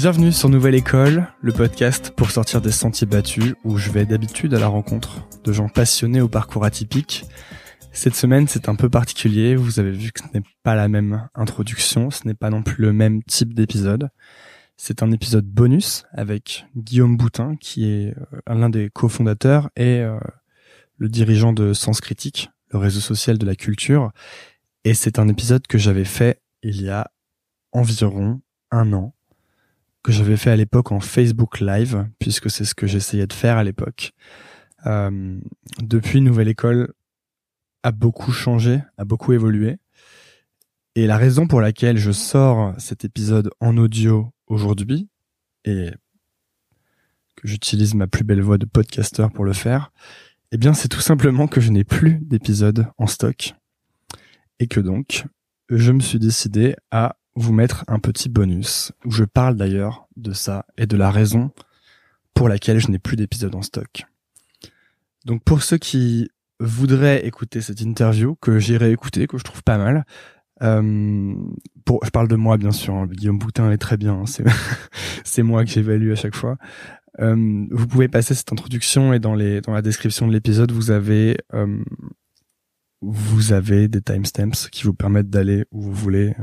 Bienvenue sur Nouvelle École, le podcast pour sortir des sentiers battus où je vais d'habitude à la rencontre de gens passionnés au parcours atypique. Cette semaine, c'est un peu particulier. Vous avez vu que ce n'est pas la même introduction, ce n'est pas non plus le même type d'épisode. C'est un épisode bonus avec Guillaume Boutin, qui est euh, l'un des cofondateurs et euh, le dirigeant de Sens Critique, le réseau social de la culture. Et c'est un épisode que j'avais fait il y a environ un an que j'avais fait à l'époque en Facebook Live, puisque c'est ce que j'essayais de faire à l'époque. Euh, depuis, Nouvelle École a beaucoup changé, a beaucoup évolué. Et la raison pour laquelle je sors cet épisode en audio aujourd'hui, et que j'utilise ma plus belle voix de podcasteur pour le faire, eh bien, c'est tout simplement que je n'ai plus d'épisode en stock. Et que donc, je me suis décidé à vous mettre un petit bonus où je parle d'ailleurs de ça et de la raison pour laquelle je n'ai plus d'épisode en stock. Donc pour ceux qui voudraient écouter cette interview que j'ai réécouté, que je trouve pas mal, euh, pour, je parle de moi bien sûr, hein, Guillaume Boutin est très bien, hein, c'est c'est moi que j'évalue à chaque fois. Euh, vous pouvez passer cette introduction et dans les dans la description de l'épisode vous avez euh, vous avez des timestamps qui vous permettent d'aller où vous voulez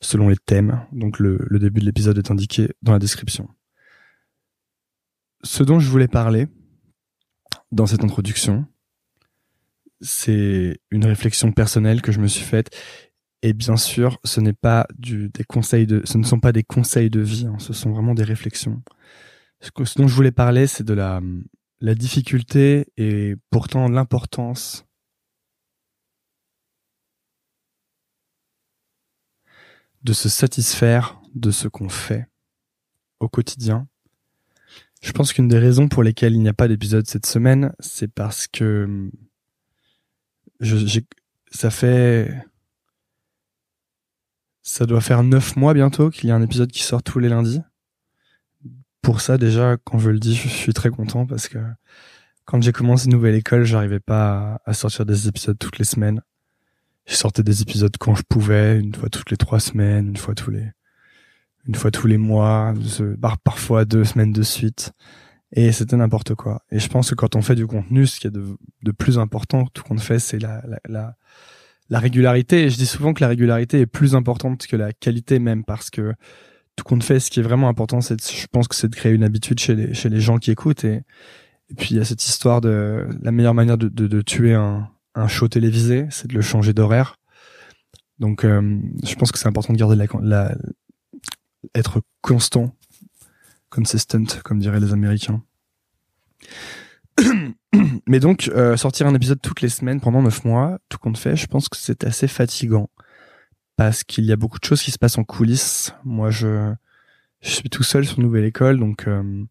selon les thèmes. Donc le, le début de l'épisode est indiqué dans la description. Ce dont je voulais parler dans cette introduction, c'est une réflexion personnelle que je me suis faite. Et bien sûr, ce n'est pas du, des conseils de, ce ne sont pas des conseils de vie, hein, ce sont vraiment des réflexions. Ce, ce dont je voulais parler, c'est de la, la difficulté et pourtant l'importance de se satisfaire de ce qu'on fait au quotidien. Je pense qu'une des raisons pour lesquelles il n'y a pas d'épisode cette semaine, c'est parce que je, ça fait, ça doit faire neuf mois bientôt qu'il y a un épisode qui sort tous les lundis. Pour ça, déjà, quand je le dis, je suis très content parce que quand j'ai commencé une nouvelle école, j'arrivais pas à sortir des épisodes toutes les semaines je sortais des épisodes quand je pouvais, une fois toutes les trois semaines, une fois tous les, une fois tous les mois, parfois deux semaines de suite. Et c'était n'importe quoi. Et je pense que quand on fait du contenu, ce qui est de, de plus important, tout qu'on fait, c'est la, la, la, la, régularité. Et je dis souvent que la régularité est plus importante que la qualité même, parce que tout qu'on fait, ce qui est vraiment important, c'est, je pense que c'est de créer une habitude chez les, chez les gens qui écoutent. Et, et puis il y a cette histoire de la meilleure manière de, de, de tuer un, un show télévisé, c'est de le changer d'horaire. Donc, euh, je pense que c'est important de garder la, la, être constant, consistent, comme diraient les Américains. Mais donc, euh, sortir un épisode toutes les semaines pendant neuf mois, tout compte fait, je pense que c'est assez fatigant parce qu'il y a beaucoup de choses qui se passent en coulisses. Moi, je, je suis tout seul sur Nouvelle École, donc euh,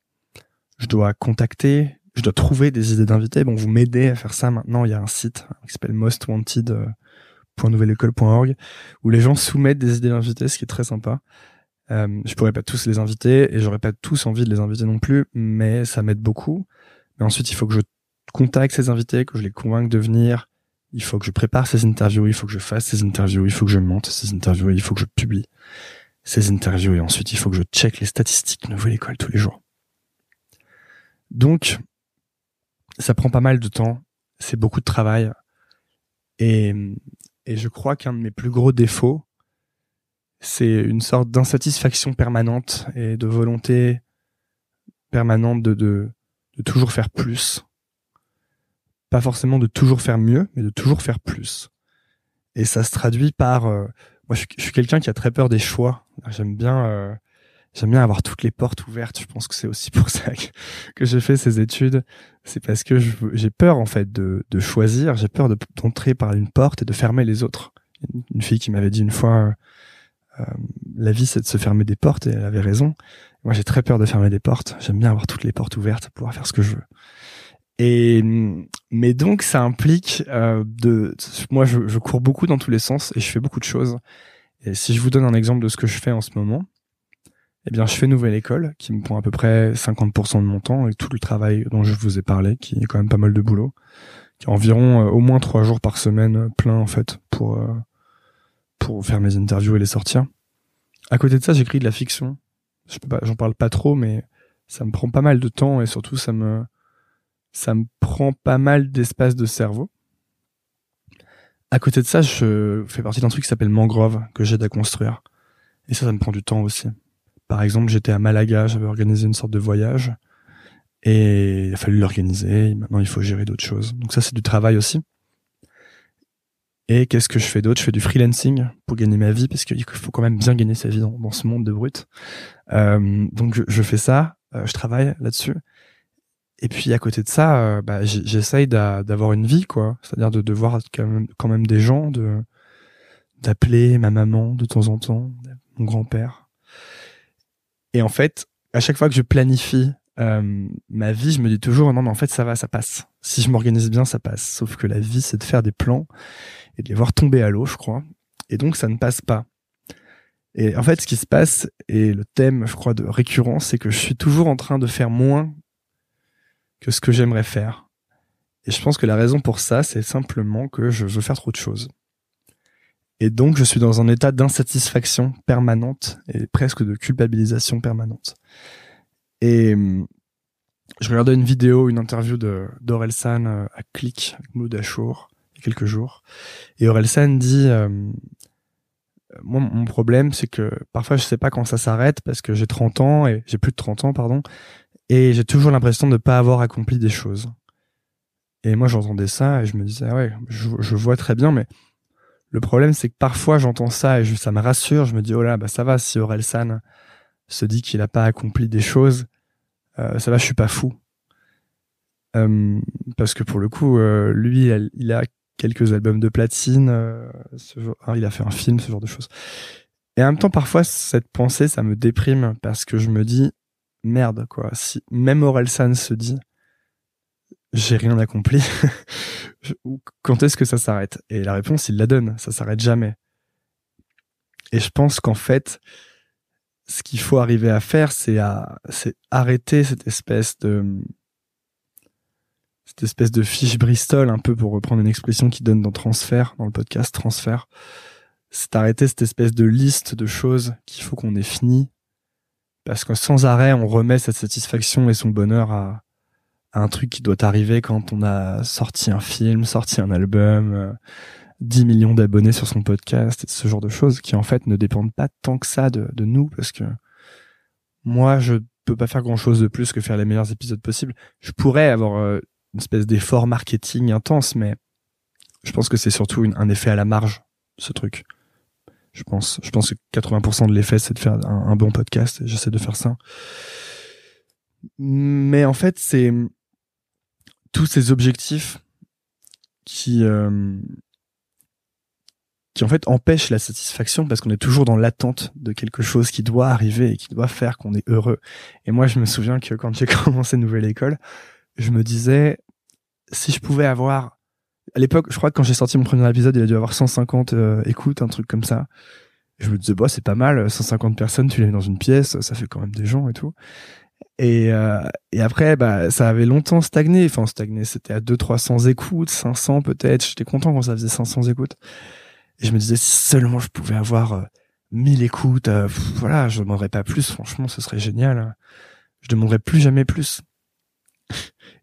je dois contacter je dois trouver des idées d'invités. Bon, vous m'aidez à faire ça maintenant. Il y a un site qui s'appelle mostwanted.nouvelleécole.org où les gens soumettent des idées d'invités, ce qui est très sympa. Euh, je pourrais pas tous les inviter et j'aurais pas tous envie de les inviter non plus, mais ça m'aide beaucoup. Mais ensuite, il faut que je contacte ces invités, que je les convainque de venir. Il faut que je prépare ces interviews, il faut que je fasse ces interviews, il faut que je monte ces interviews, il faut que je publie ces interviews et ensuite il faut que je check les statistiques Nouvelle École tous les jours. Donc, ça prend pas mal de temps, c'est beaucoup de travail. Et, et je crois qu'un de mes plus gros défauts, c'est une sorte d'insatisfaction permanente et de volonté permanente de, de, toujours faire plus. Pas forcément de toujours faire mieux, mais de toujours faire plus. Et ça se traduit par... Euh, moi, je, suis quelqu'un qui a très peur des choix. J'aime bien... Euh, j'aime bien avoir toutes les portes ouvertes. Je pense que c'est aussi pour ça que, j'ai fait ces études. C'est parce que j'ai peur en fait de, de choisir. J'ai peur d'entrer par une porte et de fermer les autres. Une fille qui m'avait dit une fois, euh, la vie c'est de se fermer des portes et elle avait raison. Moi j'ai très peur de fermer des portes. J'aime bien avoir toutes les portes ouvertes pour pouvoir faire ce que je veux. Et mais donc ça implique euh, de moi je, je cours beaucoup dans tous les sens et je fais beaucoup de choses. Et si je vous donne un exemple de ce que je fais en ce moment, eh bien, je fais Nouvelle École, qui me prend à peu près 50% de mon temps, et tout le travail dont je vous ai parlé, qui est quand même pas mal de boulot, qui a environ euh, au moins trois jours par semaine euh, plein, en fait, pour, euh, pour faire mes interviews et les sortir. À côté de ça, j'écris de la fiction j'en parle pas trop, mais ça me prend pas mal de temps et surtout ça me, ça me prend pas mal d'espace de cerveau. À côté de ça, je fais partie d'un truc qui s'appelle Mangrove que j'aide à construire. Et ça, ça me prend du temps aussi. Par exemple, j'étais à Malaga, j'avais organisé une sorte de voyage et il a fallu l'organiser. Maintenant, il faut gérer d'autres choses. Donc ça, c'est du travail aussi. Et qu'est-ce que je fais d'autre? Je fais du freelancing pour gagner ma vie parce qu'il faut quand même bien gagner sa vie dans, ce monde de brut. Euh, donc je, fais ça, euh, je travaille là-dessus. Et puis à côté de ça, euh, bah, j'essaye d'avoir une vie, quoi. C'est-à-dire de, voir quand même, quand même des gens, de d'appeler ma maman de temps en temps, mon grand-père. Et en fait, à chaque fois que je planifie euh, ma vie, je me dis toujours non, mais en fait ça va, ça passe. Si je m'organise bien, ça passe. Sauf que la vie, c'est de faire des plans et de les voir tomber à l'eau, je crois. Et donc ça ne passe pas. Et en fait, ce qui se passe, et le thème, je crois, de récurrence, c'est que je suis toujours en train de faire moins que ce que j'aimerais faire. Et je pense que la raison pour ça, c'est simplement que je veux faire trop de choses. Et donc, je suis dans un état d'insatisfaction permanente et presque de culpabilisation permanente. Et je regardais une vidéo, une interview de d'Orelsan euh, à Click, avec Mouloud il y a quelques jours. Et Orelsan dit, euh, moi, mon problème, c'est que parfois, je sais pas quand ça s'arrête parce que j'ai 30 ans et j'ai plus de 30 ans, pardon. Et j'ai toujours l'impression de ne pas avoir accompli des choses. Et moi, j'entendais ça et je me disais, ah ouais, je, vois très bien, mais le problème, c'est que parfois, j'entends ça et ça me rassure. Je me dis, oh là, bah ça va, si Orelsan se dit qu'il n'a pas accompli des choses, euh, ça va, je suis pas fou. Euh, parce que pour le coup, euh, lui, il a quelques albums de platine, hein, il a fait un film, ce genre de choses. Et en même temps, parfois, cette pensée, ça me déprime parce que je me dis, merde, quoi. Si même Orelsan se dit, j'ai rien accompli, quand est-ce que ça s'arrête? Et la réponse, il la donne, ça s'arrête jamais. Et je pense qu'en fait, ce qu'il faut arriver à faire, c'est à, c'est arrêter cette espèce de, cette espèce de fiche Bristol, un peu pour reprendre une expression qui donne dans transfert, dans le podcast transfert. C'est arrêter cette espèce de liste de choses qu'il faut qu'on ait fini parce que sans arrêt, on remet cette satisfaction et son bonheur à, un truc qui doit arriver quand on a sorti un film, sorti un album, 10 euh, millions d'abonnés sur son podcast, et ce genre de choses qui en fait ne dépendent pas tant que ça de, nous, parce que moi, je peux pas faire grand chose de plus que faire les meilleurs épisodes possibles. Je pourrais avoir euh, une espèce d'effort marketing intense, mais je pense que c'est surtout un effet à la marge, ce truc. Je pense, je pense que 80% de l'effet, c'est de faire un, bon podcast. J'essaie de faire ça. Mais en fait, c'est tous ces objectifs qui, euh, qui en fait empêchent la satisfaction parce qu'on est toujours dans l'attente de quelque chose qui doit arriver et qui doit faire qu'on est heureux. Et moi, je me souviens que quand j'ai commencé Nouvelle École, je me disais, si je pouvais avoir à l'époque, je crois que quand j'ai sorti mon premier épisode, il a dû avoir 150 euh, écoutes, un truc comme ça. je me disais, bah, c'est pas mal, 150 personnes, tu les mets dans une pièce, ça fait quand même des gens et tout. Et, euh, et après, bah, ça avait longtemps stagné. Enfin, stagné, c'était à 200-300 écoutes, 500 peut-être. J'étais content quand ça faisait 500 écoutes. Et je me disais, si seulement je pouvais avoir euh, 1000 écoutes, euh, voilà, je demanderais pas plus. Franchement, ce serait génial. Je demanderais plus jamais plus.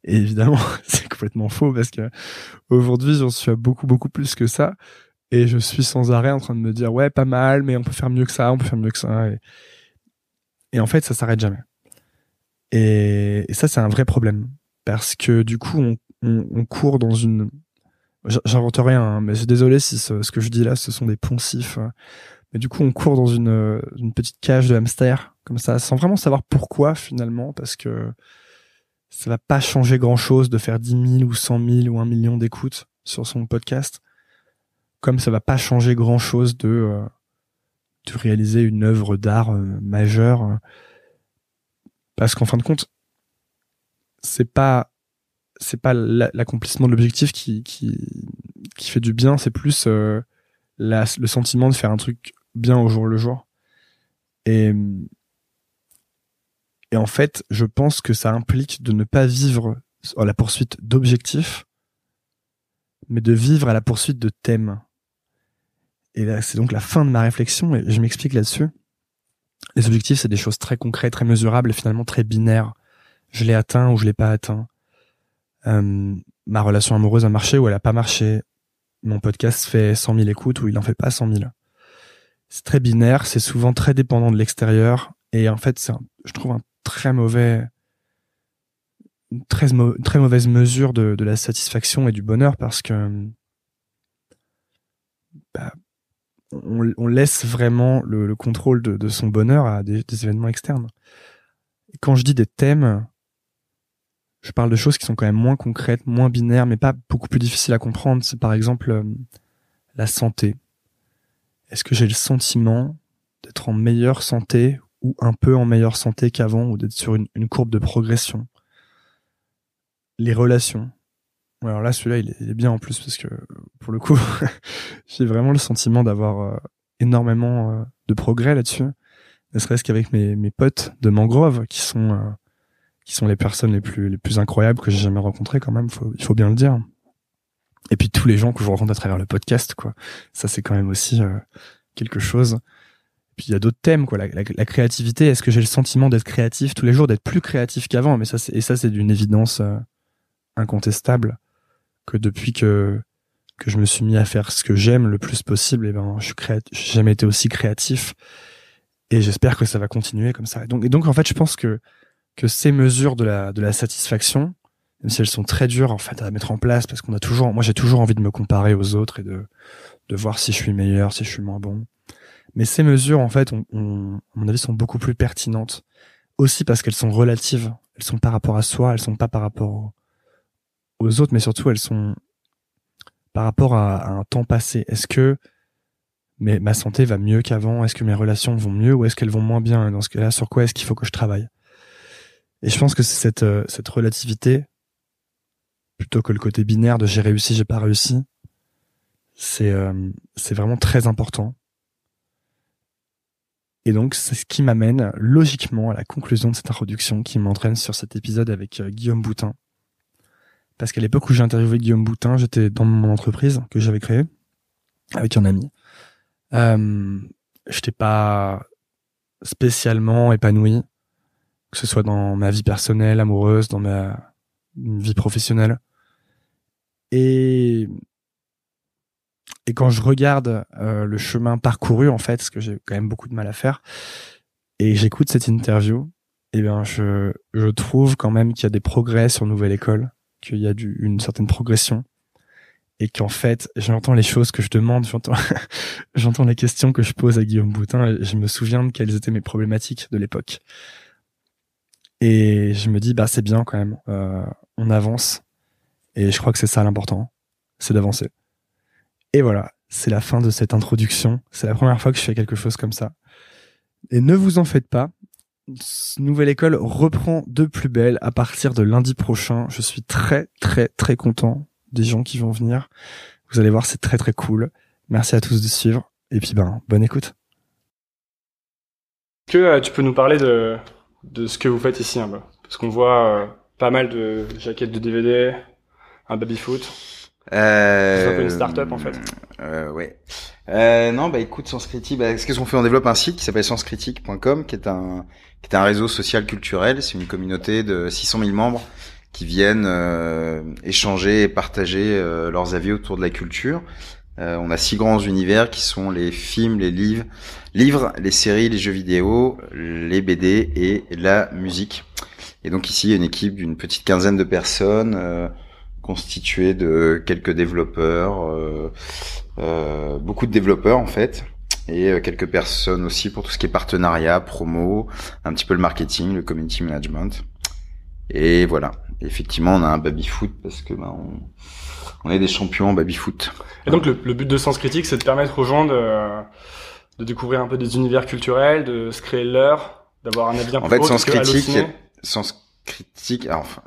Et évidemment, c'est complètement faux parce que aujourd'hui, j'en suis à beaucoup, beaucoup plus que ça. Et je suis sans arrêt en train de me dire, ouais, pas mal, mais on peut faire mieux que ça, on peut faire mieux que ça. Et, et en fait, ça s'arrête jamais. Et, ça, c'est un vrai problème. Parce que du coup, on, on, court dans une... J'invente rien, hein, mais je suis désolé si ce, que je dis là, ce sont des poncifs. Mais du coup, on court dans une, une petite cage de hamster, comme ça, sans vraiment savoir pourquoi finalement, parce que ça va pas changer grand chose de faire 10 000 ou 100 000 ou un million d'écoutes sur son podcast. Comme ça va pas changer grand chose de, euh, de réaliser une œuvre d'art euh, majeure. Parce qu'en fin de compte, c'est pas, c'est pas l'accomplissement de l'objectif qui, qui, qui fait du bien, c'est plus euh, la, le sentiment de faire un truc bien au jour le jour. Et, et en fait, je pense que ça implique de ne pas vivre à la poursuite d'objectifs, mais de vivre à la poursuite de thèmes. Et là, c'est donc la fin de ma réflexion, et je m'explique là-dessus. Les objectifs, c'est des choses très concrètes, très mesurables et finalement très binaires. Je l'ai atteint ou je l'ai pas atteint. Euh, ma relation amoureuse a marché ou elle a pas marché. Mon podcast fait 100 000 écoutes ou il en fait pas 100 000. C'est très binaire, c'est souvent très dépendant de l'extérieur et en fait, c'est, je trouve un très mauvais, une très, mauvaise mesure de, de, la satisfaction et du bonheur parce que bah, on, on, laisse vraiment le, le contrôle de, de, son bonheur à des, des événements externes. Quand je dis des thèmes, je parle de choses qui sont quand même moins concrètes, moins binaires, mais pas beaucoup plus difficiles à comprendre. C'est par exemple euh, la santé. Est-ce que j'ai le sentiment d'être en meilleure santé ou un peu en meilleure santé qu'avant ou d'être sur une, une, courbe de progression? Les relations. Alors là, celui-là, il, est bien en plus parce que pour le coup, j'ai vraiment le sentiment d'avoir euh, énormément euh, de progrès là-dessus. Ne serait-ce qu'avec mes, mes potes de mangrove qui sont euh, qui sont les personnes les plus les plus incroyables que j'ai jamais rencontrées quand même. Il faut bien le dire. Et puis tous les gens que je rencontre à travers le podcast, quoi. Ça, c'est quand même aussi quelque chose. Puis il y a d'autres thèmes, quoi. La, la, la créativité. Est-ce que j'ai le sentiment d'être créatif tous les jours, d'être plus créatif qu'avant? Mais ça, et ça, c'est d'une évidence incontestable que depuis que que je me suis mis à faire ce que j'aime le plus possible, et eh ben je suis jamais été aussi créatif et j'espère que ça va continuer comme ça. Et donc donc en fait, je pense que que ces mesures de la de la satisfaction, même si elles sont très dures en à mettre en place parce qu'on a toujours moi j'ai toujours envie de me comparer aux autres et de de voir si je suis meilleur, si je suis moins bon. Mais ces mesures en fait, à mon avis sont beaucoup plus pertinentes aussi parce qu'elles sont relatives, elles sont par rapport à soi, elles sont pas par rapport aux autres, mais surtout elles sont par rapport à, un temps passé. Est-ce que ma santé va mieux qu'avant? Est-ce que mes relations vont mieux ou est-ce qu'elles vont moins bien? Dans ce cas-là, sur quoi est-ce qu'il faut que je travaille? Et je pense que c'est cette, euh, cette relativité, plutôt que le côté binaire de j'ai réussi, j'ai pas réussi, c'est euh, vraiment très important. Et donc, c'est ce qui m'amène logiquement à la conclusion de cette introduction qui m'entraîne sur cet épisode avec euh, Guillaume Boutin, parce qu'à l'époque où j'ai interviewé Guillaume Boutin, j'étais dans mon entreprise que j'avais créée avec un ami. Euh, j'étais pas spécialement épanoui, que ce soit dans ma vie personnelle, amoureuse, dans ma vie professionnelle. Et et quand je regarde euh, le chemin parcouru en fait, parce que j'ai quand même beaucoup de mal à faire, et j'écoute cette interview, eh bien je je trouve quand même qu'il y a des progrès sur Nouvelle École qu'il y a une certaine progression et qu'en fait j'entends les choses que je demande, j'entends j'entends les questions que je pose à Guillaume Boutin et je me souviens de quelles étaient mes problématiques de l'époque. Et je me dis bah c'est bien quand même, euh, on avance et je crois que c'est ça l'important, c'est d'avancer. Et voilà, c'est la fin de cette introduction. C'est la première fois que je fais quelque chose comme ça. Et ne vous en faites pas, nouvelle école reprend de plus belle à partir de lundi prochain. Je suis très très très content des gens qui vont venir. Vous allez voir, c'est très très cool. Merci à tous de suivre. Et puis ben, bonne écoute. Que euh, tu peux nous parler de, de ce que vous faites ici un peu Parce qu'on voit euh, pas mal de jaquettes de DVD, un baby-foot. Euh, c'est un peu une start-up en fait. Euh, ouais. Euh, non, bah écoute, Sens Critique, bah, qu'est-ce qu'on fait On développe un site qui s'appelle senscritique.com, qui est un qui est un réseau social culturel. C'est une communauté de 600 000 membres qui viennent euh, échanger et partager euh, leurs avis autour de la culture. Euh, on a six grands univers qui sont les films, les livres, livres, les séries, les jeux vidéo, les BD et la musique. Et donc ici, il y a une équipe d'une petite quinzaine de personnes constituée de quelques développeurs, euh, beaucoup de développeurs en fait, et euh, quelques personnes aussi pour tout ce qui est partenariat, promo, un petit peu le marketing, le community management. Et voilà. effectivement, on a un baby foot parce que bah, on, on est des champions en baby foot. Et donc le, but de Sens Critique, c'est de permettre aux gens de, de découvrir un peu des univers culturels, de se créer leur, d'avoir un avis un en fait, Sens Critique, Sens Critique, enfin,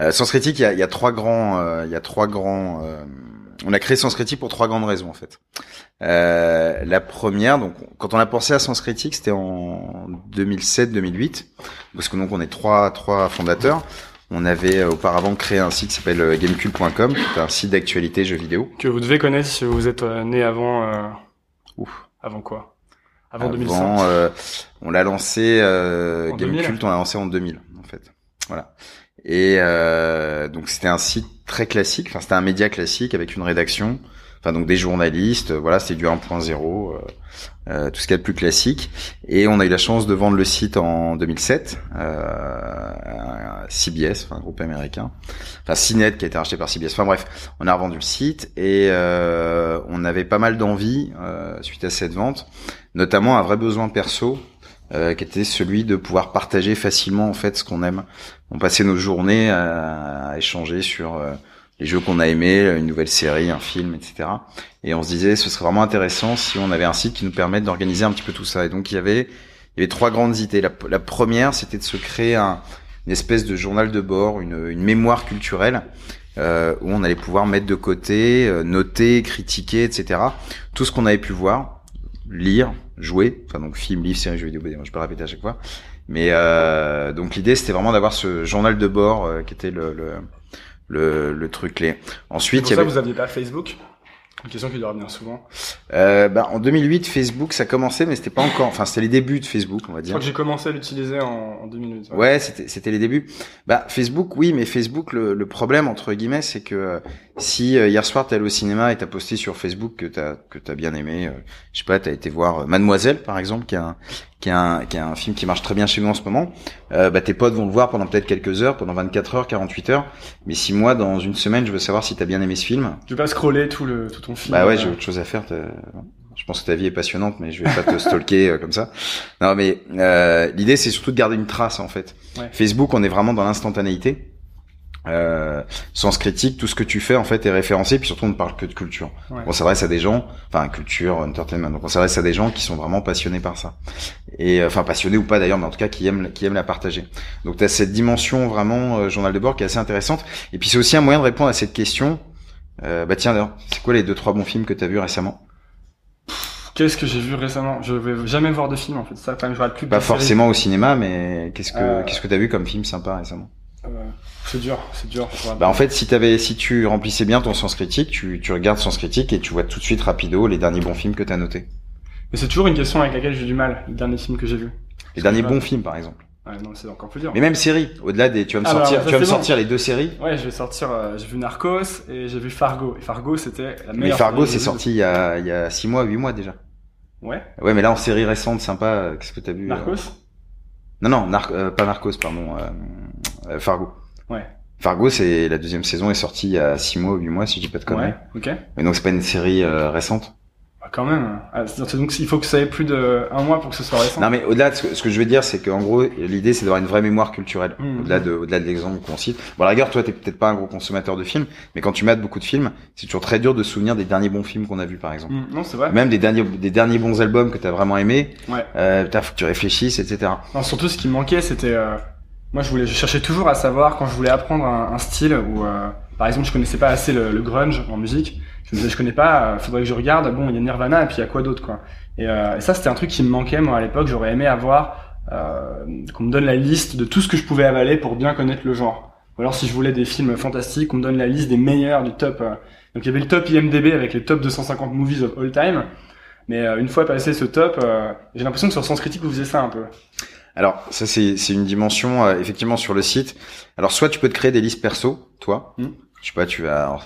euh, Sens Critique, il y a, il y a trois grands, euh, il y a trois grands euh, on a créé Sens Critique pour trois grandes raisons en fait. Euh, la première, donc quand on a pensé à Sens Critique, c'était en 2007-2008, parce que donc on est trois trois fondateurs. On avait euh, auparavant créé un site qui s'appelle euh, gamecube.com, qui est un site d'actualité jeux vidéo. Que vous devez connaître si vous êtes né avant. Ouf. Avant quoi? Avant, 2005. Euh, on l'a lancé euh, Gamecult, on l'a lancé en 2000 en fait. Voilà. Et euh, donc c'était un site très classique, enfin c'était un média classique avec une rédaction, enfin donc des journalistes, voilà, c'était du 1.0, euh, euh, tout ce qu'il y a de plus classique. Et on a eu la chance de vendre le site en 2007, euh, CBS, enfin groupe américain, enfin CNET qui a été racheté par CBS. Enfin bref, on a revendu le site et euh, on avait pas mal d'envie euh, suite à cette vente, notamment un vrai besoin perso euh, qui était celui de pouvoir partager facilement en fait ce qu'on aime. On passait nos journées à, échanger sur euh, les jeux qu'on a aimés, une nouvelle série, un film, etc. Et on se disait ce serait vraiment intéressant si on avait un site qui nous permette d'organiser un petit peu tout ça. Et donc il y avait il y avait trois grandes idées. La, la première, c'était de se créer un, une espèce de journal de bord, une, une mémoire culturelle euh, où on allait pouvoir mettre de côté, euh, noter, critiquer, etc. Tout ce qu'on avait pu voir, lire, jouer, enfin donc film, livre, série, jeux vidéo, je peux répéter à chaque fois. Mais euh, donc l'idée c'était vraiment d'avoir ce journal de bord euh, qui était le, le le, le truc clé. Ensuite, il y avait... vous aviez pas Facebook? Une question qui doit revenir souvent. Euh, bah, en 2008, Facebook, ça commençait, mais c'était pas encore. Enfin, c'était les débuts de Facebook, on va dire. Je crois que j'ai commencé à l'utiliser en, en 2008. Ouais, ouais c'était c'était les débuts. Bah, Facebook, oui, mais Facebook, le, le problème entre guillemets, c'est que euh, si euh, hier soir t'es allé au cinéma et t'as posté sur Facebook que t'as que t'as bien aimé, euh, je sais pas, t'as été voir euh, Mademoiselle par exemple, qui est un qui est un qui est un film qui marche très bien chez nous en ce moment. bah tes potes vont le voir pendant peut-être quelques heures, pendant 24 heures, 48 heures. Mais si moi dans une semaine je veux savoir si t'as bien aimé ce film, tu vas scroller tout le tout ton film. Bah ouais, j'ai autre chose à faire. Je pense que ta vie est passionnante, mais je vais pas te stalker comme ça. Non, mais euh, l'idée c'est surtout de garder une trace en fait. Ouais. Facebook, on est vraiment dans l'instantanéité. Euh, sens critique, tout ce que tu fais en fait est référencé, puis surtout on ne parle que de culture. Ouais. On s'adresse à des gens, enfin culture, entertainment. Donc on s'adresse à des gens qui sont vraiment passionnés par ça, et euh, enfin passionnés ou pas d'ailleurs, mais en tout cas qui aiment qui aiment la partager. Donc tu as cette dimension vraiment euh, journal de bord qui est assez intéressante. Et puis c'est aussi un moyen de répondre à cette question. Euh, bah tiens, c'est quoi les deux trois bons films que tu as vus récemment? Qu'est-ce que j'ai vu récemment? Je vais jamais voir de film en fait. Ça, quand même, je plus. Pas forcément au cinéma, mais qu'est-ce que qu'est-ce que t'as vu comme film sympa récemment? C'est dur, c'est dur. Bah en fait, si t'avais, si tu remplissais bien ton sens critique, tu, tu regardes sens critique et tu vois tout de suite rapido les derniers bons films que t'as notés. Mais c'est toujours une question avec laquelle j'ai du mal. Les derniers films que j'ai vus. Les derniers bons films, par exemple. Ouais, non, c'est encore plus dur. Mais même séries. Au-delà des, tu vas me ah, sortir, tu vas me sortir les deux séries. Ouais, je vais sortir. Euh, j'ai vu Narcos et j'ai vu Fargo. Et Fargo, c'était la meilleure. Mais Fargo, c'est sorti il y a, il y a six mois, huit mois déjà. Ouais. Ouais, mais là en série récente, sympa. Qu'est-ce que t'as vu Narcos? Euh... Non, non, Nar euh, pas Narcos, pardon. Euh, Fargo. Ouais. Fargo, c'est la deuxième saison est sortie il y a six mois, huit mois, si je dis pas de conneries. Ouais, ok. Mais donc c'est pas une série euh, récente? Bah, quand même. Ah, donc il faut que ça ait plus de un mois pour que ce soit récent. Non mais au-delà de ce que, ce que je veux dire, c'est qu'en gros l'idée c'est d'avoir une vraie mémoire culturelle. Mmh. Au-delà de au-delà de l'exemple qu'on cite. Bon à la guerre, toi t'es peut-être pas un gros consommateur de films, mais quand tu mates beaucoup de films, c'est toujours très dur de se souvenir des derniers bons films qu'on a vus par exemple. Mmh. Non c'est vrai. Même des derniers des derniers bons albums que t'as vraiment aimé. Ouais. Euh, faut que tu réfléchisses, etc. Non surtout ce qui me manquait c'était euh moi, je voulais, je cherchais toujours à savoir quand je voulais apprendre un, style où, euh, par exemple, je connaissais pas assez le, grunge en musique. Je me disais, je connais pas, euh, faudrait que je regarde. Bon, il y a Nirvana et puis il y a quoi d'autre, quoi. Et, euh, et ça, c'était un truc qui me manquait moi à l'époque. J'aurais aimé avoir euh, qu'on me donne la liste de tout ce que je pouvais avaler pour bien connaître le genre. Ou alors, si je voulais des films fantastiques, qu'on me donne la liste des meilleurs du top. Euh. Donc, il y avait le top IMDb avec les top 250 movies of all time. Mais euh, une fois passé ce top, j'ai l'impression que sur Sens Critique, vous faisiez ça un peu. Alors ça c'est c'est une dimension euh, effectivement sur le site. Alors soit tu peux te créer des listes perso, toi. Mm. Je sais pas, tu vas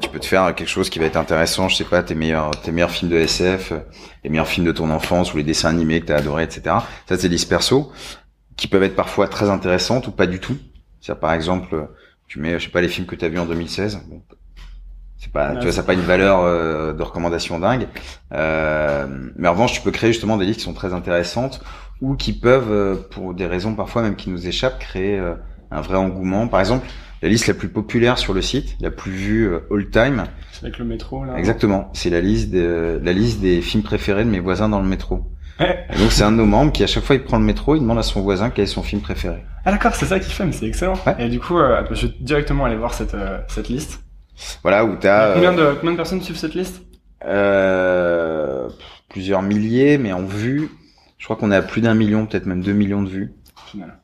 tu peux te faire quelque chose qui va être intéressant, je sais pas, tes meilleurs tes meilleurs films de SF, les meilleurs films de ton enfance ou les dessins animés que tu as adoré, etc. Ça c'est des listes perso qui peuvent être parfois très intéressantes ou pas du tout. C'est par exemple, tu mets je sais pas les films que tu as vus en 2016. Bon, c'est pas, tu vois, ça n'a pas une valeur euh, de recommandation dingue. Euh, mais en revanche, tu peux créer justement des listes qui sont très intéressantes ou qui peuvent, euh, pour des raisons parfois même qui nous échappent, créer euh, un vrai engouement. Par exemple, la liste la plus populaire sur le site, la plus vue euh, all time. C'est avec le métro là. Exactement. C'est la liste de, la liste des films préférés de mes voisins dans le métro. Et donc c'est un de nos membres qui à chaque fois il prend le métro, il demande à son voisin quel est son film préféré. Ah d'accord, c'est ça qu'il fait, mais c'est excellent. Ouais. Et du coup, euh, je vais directement aller voir cette cette liste. Voilà où t'as. Combien de combien de personnes suivent cette liste? Euh, Plusieurs milliers, mais en vue, je crois qu'on est à plus d'un million, peut-être même deux millions de vues.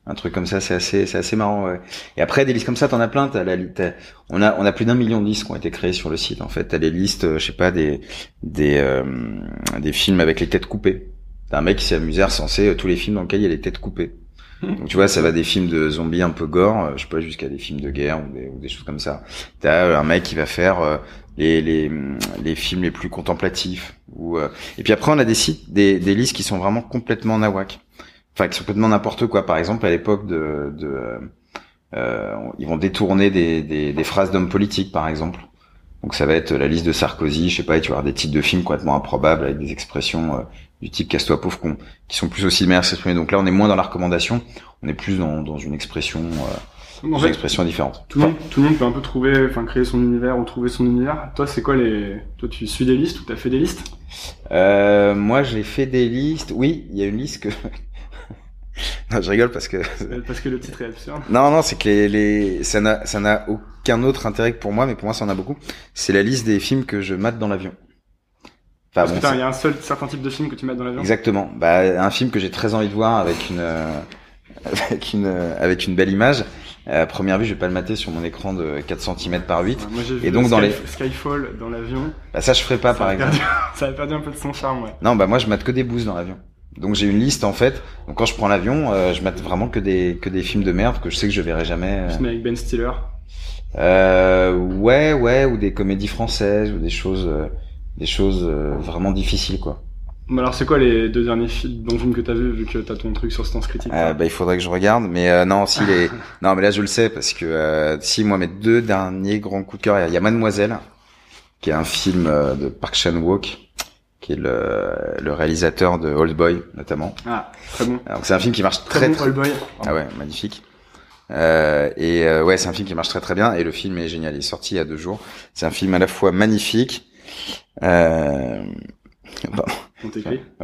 Un truc comme ça, c'est assez, c'est assez marrant. Ouais. Et après des listes comme ça, t'en as plein. T'as la, t'as, on a, on a plus d'un million de listes qui ont été créées sur le site. En fait, t'as les listes, euh, je sais pas, des, des, euh, des films avec les têtes coupées. T'as un mec qui s'est amusé à recenser tous les films dans lesquels il y a les têtes coupées. Donc tu vois, ça va des films de zombies un peu gore, je sais pas, jusqu'à des films de guerre ou des, ou des choses comme ça. T'as un mec qui va faire les, les, les films les plus contemplatifs. Ou, et puis après, on a des sites, des, des listes qui sont vraiment complètement nawak. Enfin, qui sont complètement n'importe quoi. Par exemple, à l'époque de... de euh, ils vont détourner des, des, des phrases d'hommes politiques, par exemple. Donc ça va être la liste de Sarkozy, je sais pas, et tu vas avoir des titres de films complètement improbables avec des expressions euh, du type casse-toi pauvre con, qui sont plus aussi de manière s'exprimer. Donc là, on est moins dans la recommandation, on est plus dans, dans une expression, euh, une expression différente. Tout le monde, tout le monde peut un peu trouver, enfin créer son univers ou trouver son univers. Toi, c'est quoi les, toi, tu suis des listes ou t'as fait des listes? Euh, Moi, j'ai fait des listes. Oui, il y a une liste que non, je rigole parce que parce que le titre est absurde. Non, non, c'est que les, les ça n'a ça n'a aucun autre intérêt que pour moi, mais pour moi ça en a beaucoup. C'est la liste des films que je mate dans l'avion. Enfin, parce bon, il y a un seul certain type de film que tu mates dans l'avion? Exactement. Bah un film que j'ai très envie de voir avec une avec une avec une belle image. À première vue, je vais pas le mater sur mon écran de 4 cm par 8. Ouais, moi, et donc dans les Skyfall dans l'avion. Bah ça je ferai pas par exemple. Perdu, ça a perdu un peu de son charme, ouais. Non, bah moi je mate que des bouses dans l'avion. Donc j'ai une liste en fait. Donc quand je prends l'avion, euh, je mate vraiment que des que des films de merde que je sais que je verrai jamais. Euh... avec Ben Stiller. Euh, ouais, ouais, ou des comédies françaises ou des choses, euh, des choses euh, vraiment difficiles quoi. Alors c'est quoi les deux derniers films, films que t'as vu vu que t'as ton truc sur Stance Critique euh, Bah il faudrait que je regarde, mais non si les, non mais là je le sais parce que si moi mes deux derniers grands coups de cœur, il y a Mademoiselle, qui est un film de Park Chan Wook qui est le, le réalisateur de Old Boy notamment. Ah, très bon. Donc c'est un film qui marche très très, très... Old Boy. Ah ouais, magnifique. Euh, et euh, ouais, c'est un film qui marche très très bien et le film est génial. Il est sorti il y a deux jours. C'est un film à la fois magnifique. Euh... Bon. On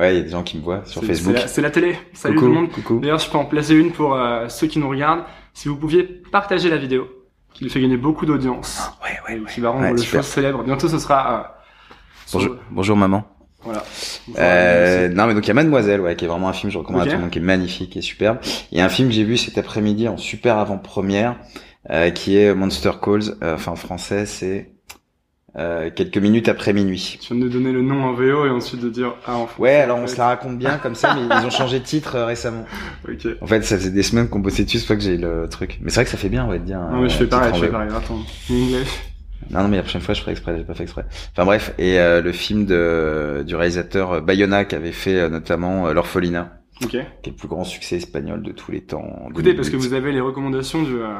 Ouais, il y a des gens qui me voient sur Facebook. C'est la, la, télé. Salut coucou, tout le monde. Coucou. D'ailleurs, je peux en placer une pour euh, ceux qui nous regardent. Si vous pouviez partager la vidéo, qui nous fait gagner beaucoup d'audience. Oh, ouais, ouais, ouais. Qui va rendre ouais, le chose célèbre. Bientôt, ce sera. Euh, bonjour, bonjour maman. Voilà. Euh, non mais donc il y a Mademoiselle ouais qui est vraiment un film je recommande à tout le monde qui est magnifique et superbe. Il y a un film que j'ai vu cet après-midi en super avant-première euh, qui est Monster Calls euh, enfin en français c'est euh, quelques minutes après minuit. Tu viens de nous donner le nom en VO et ensuite de dire ah en Ouais alors on se la raconte bien comme ça mais ils ont changé de titre euh, récemment. Ok. En fait ça faisait des semaines qu'on bossait dessus c'est pas que j'ai le truc. Mais c'est vrai que ça fait bien on va te dire. Non mais je un fais pareil, je fais pareil. Attends. Non, non, mais la prochaine fois, je ferai exprès, j'ai pas fait exprès. Enfin bref, et euh, le film de, du réalisateur euh, Bayona qui avait fait euh, notamment euh, L'Orphelinat, Ok. qui est le plus grand succès espagnol de tous les temps. Écoutez, parce que 2008. vous avez les recommandations du. euh,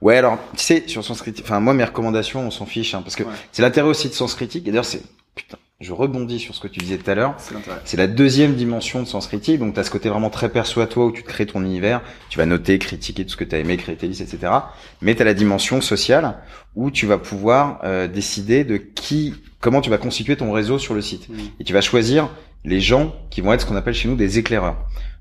Ouais, alors, tu sais, sur Sens Critique, enfin moi, mes recommandations, on s'en fiche, hein, parce que Ouais. c'est l'intérêt aussi de Sens Critique, et d'ailleurs, c'est, putain, je rebondis sur ce que tu disais tout à l'heure, C'est l'intérêt. c'est la deuxième dimension de Sens Critique, donc tu as ce côté vraiment très perso à toi, où tu te crées ton univers, tu vas noter, critiquer tout ce que tu as aimé, créer tes listes, etc. Mais tu as la dimension sociale, où tu vas pouvoir euh, décider de qui, comment tu vas constituer ton réseau sur le site. Mm. Et tu vas choisir les gens qui vont être ce qu'on appelle chez nous des éclaireurs.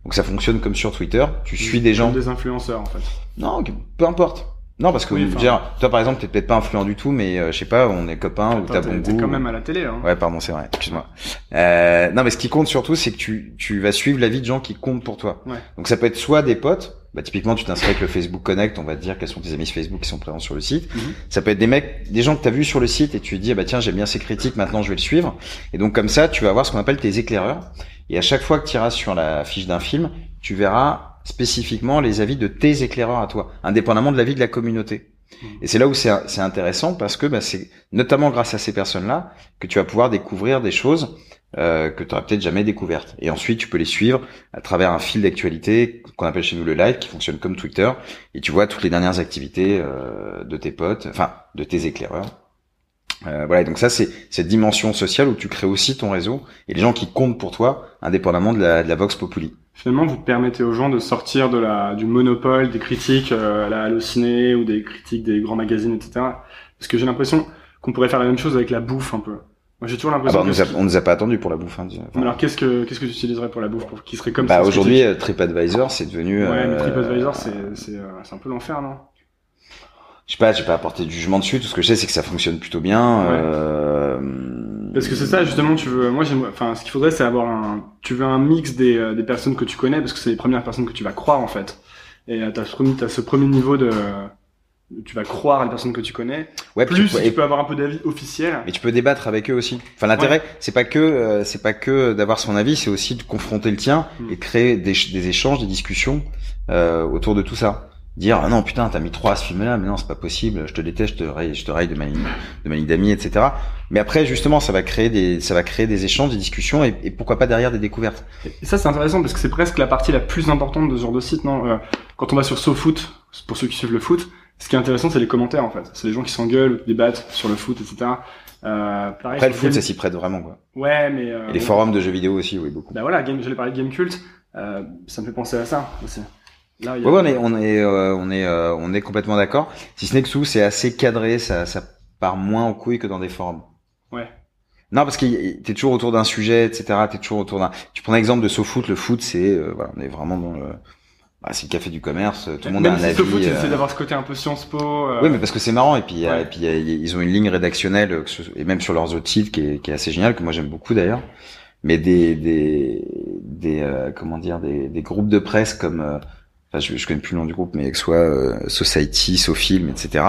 Donc ça fonctionne comme sur Twitter, tu suis des gens... Des influenceurs en fait. Non, peu importe. Non, parce que Oui, enfin- dire, toi par exemple, t'es peut-être pas influent du tout, mais euh, je sais pas, on est copains ou t'as bon t'es goût. quand même à la télé hein. Ouais, pardon, c'est vrai. Excuse-moi. Euh, non, mais ce qui compte surtout, c'est que tu tu vas suivre la vie de gens qui comptent pour toi. Ouais. Donc ça peut être soit des potes. Bah typiquement, tu t'inscris avec le Facebook Connect, on va te dire quels sont tes amis Facebook qui sont présents sur le site. Mhm. Ça peut être des mecs, des gens que t'as vus sur le site et tu te dis ah bah tiens j'aime bien ces critiques, maintenant je vais le suivre. Et donc comme ça, tu vas avoir ce qu'on appelle tes éclaireurs. Et à chaque fois que tu iras sur la fiche d'un film, tu verras spécifiquement les avis de tes éclaireurs à toi, indépendamment de l'avis de la communauté. Mhm. Et c'est là où c'est c'est intéressant parce que bah, c'est notamment grâce à ces personnes-là que tu vas pouvoir découvrir des choses euh, que tu n'aurais peut-être jamais découvertes. Et ensuite, tu peux les suivre à travers un fil d'actualité qu'on appelle chez nous le live, qui fonctionne comme Twitter, et tu vois toutes les dernières activités euh, de tes potes, enfin de tes éclaireurs. Euh, voilà, et donc ça c'est cette dimension sociale où tu crées aussi ton réseau et les gens qui comptent pour toi, indépendamment de la, de la vox populi. Finalement, vous permettez aux gens de sortir de la du monopole des critiques euh, à la Allociné ou des critiques des grands magazines, etc. Parce que j'ai l'impression qu'on pourrait faire la même chose avec la bouffe un peu. Moi, j'ai toujours Ah l'impression bah, on, que nous a, on nous a pas attendu pour la bouffe. Hein, enfin, alors qu'est-ce que qu'est-ce que tu utiliserais pour la bouffe pour qui serait comme bah ça aujourd'hui, euh, TripAdvisor c'est devenu. Ouais, mais euh, TripAdvisor c'est c'est euh, c'est un peu l'enfer, non? Je sais pas, j'ai pas apporté de jugement dessus. Tout ce que je sais, c'est que ça fonctionne plutôt bien. Ouais. Euh, Parce que c'est ça justement, tu veux moi j'aime enfin ce qu'il faudrait c'est avoir un tu veux un mix des des personnes que tu connais parce que c'est les premières personnes que tu vas croire en fait. Et t'as ce premier t'as ce premier niveau de tu vas croire à les personnes que tu connais. Ouais, Plus tu peux- tu peux avoir un peu d'avis officiel. Mais tu peux débattre avec eux aussi. Enfin, l'intérêt, c'est pas que euh, c'est pas que d'avoir son avis, c'est aussi de confronter le tien Mm. et de créer des échanges, des discussions euh, autour de tout ça. Dire ah non putain t'as mis trois à ce film-là, mais non c'est pas possible, je te déteste, je te raille, je te raille de ma ligne, de ma ligne d'amis, etc. Mais après justement ça va créer des ça va créer des échanges, des discussions et, et pourquoi pas derrière des découvertes. Et ça, c'est intéressant parce que c'est presque la partie la plus importante de ce genre de site, non? Euh, Quand on va sur SoFoot, pour ceux qui suivent le foot, ce qui est intéressant, c'est les commentaires, en fait. C'est les gens qui s'engueulent, débattent sur le foot, etc. Euh, pareil, Après le foot Game- ça s'y prête vraiment quoi. Ouais, mais... Euh, Et les forums de jeux vidéo aussi oui beaucoup. Bah voilà, game, j'allais parler de Game Cult, euh, ça me fait penser à ça aussi. Là, il y a- Ouais, ouais, on est, on est, euh, on est, euh, on est complètement d'accord. Si ce n'est que sous, c'est assez cadré, ça, ça part moins en couille que dans des forums. Ouais. Non, parce que t'es toujours autour d'un sujet, etc. T'es toujours autour d'un. Tu prends l'exemple de SoFoot. Le foot, c'est, euh, voilà, on est vraiment dans le. Bah, c'est le café du commerce. Tout le monde Même a un si avis. Ils euh, essaient d'avoir ce côté un peu Sciences Po. euh, Oui, mais parce que c'est marrant et puis euh, Ouais. et puis euh, ils ont une ligne rédactionnelle euh, et même sur leurs autres sites qui est, qui est assez géniale que moi j'aime beaucoup d'ailleurs. Mais des des des euh, comment dire des, des groupes de presse comme euh, enfin je, je connais plus le nom du groupe mais que ce soit euh, Society, Sofilm, etc.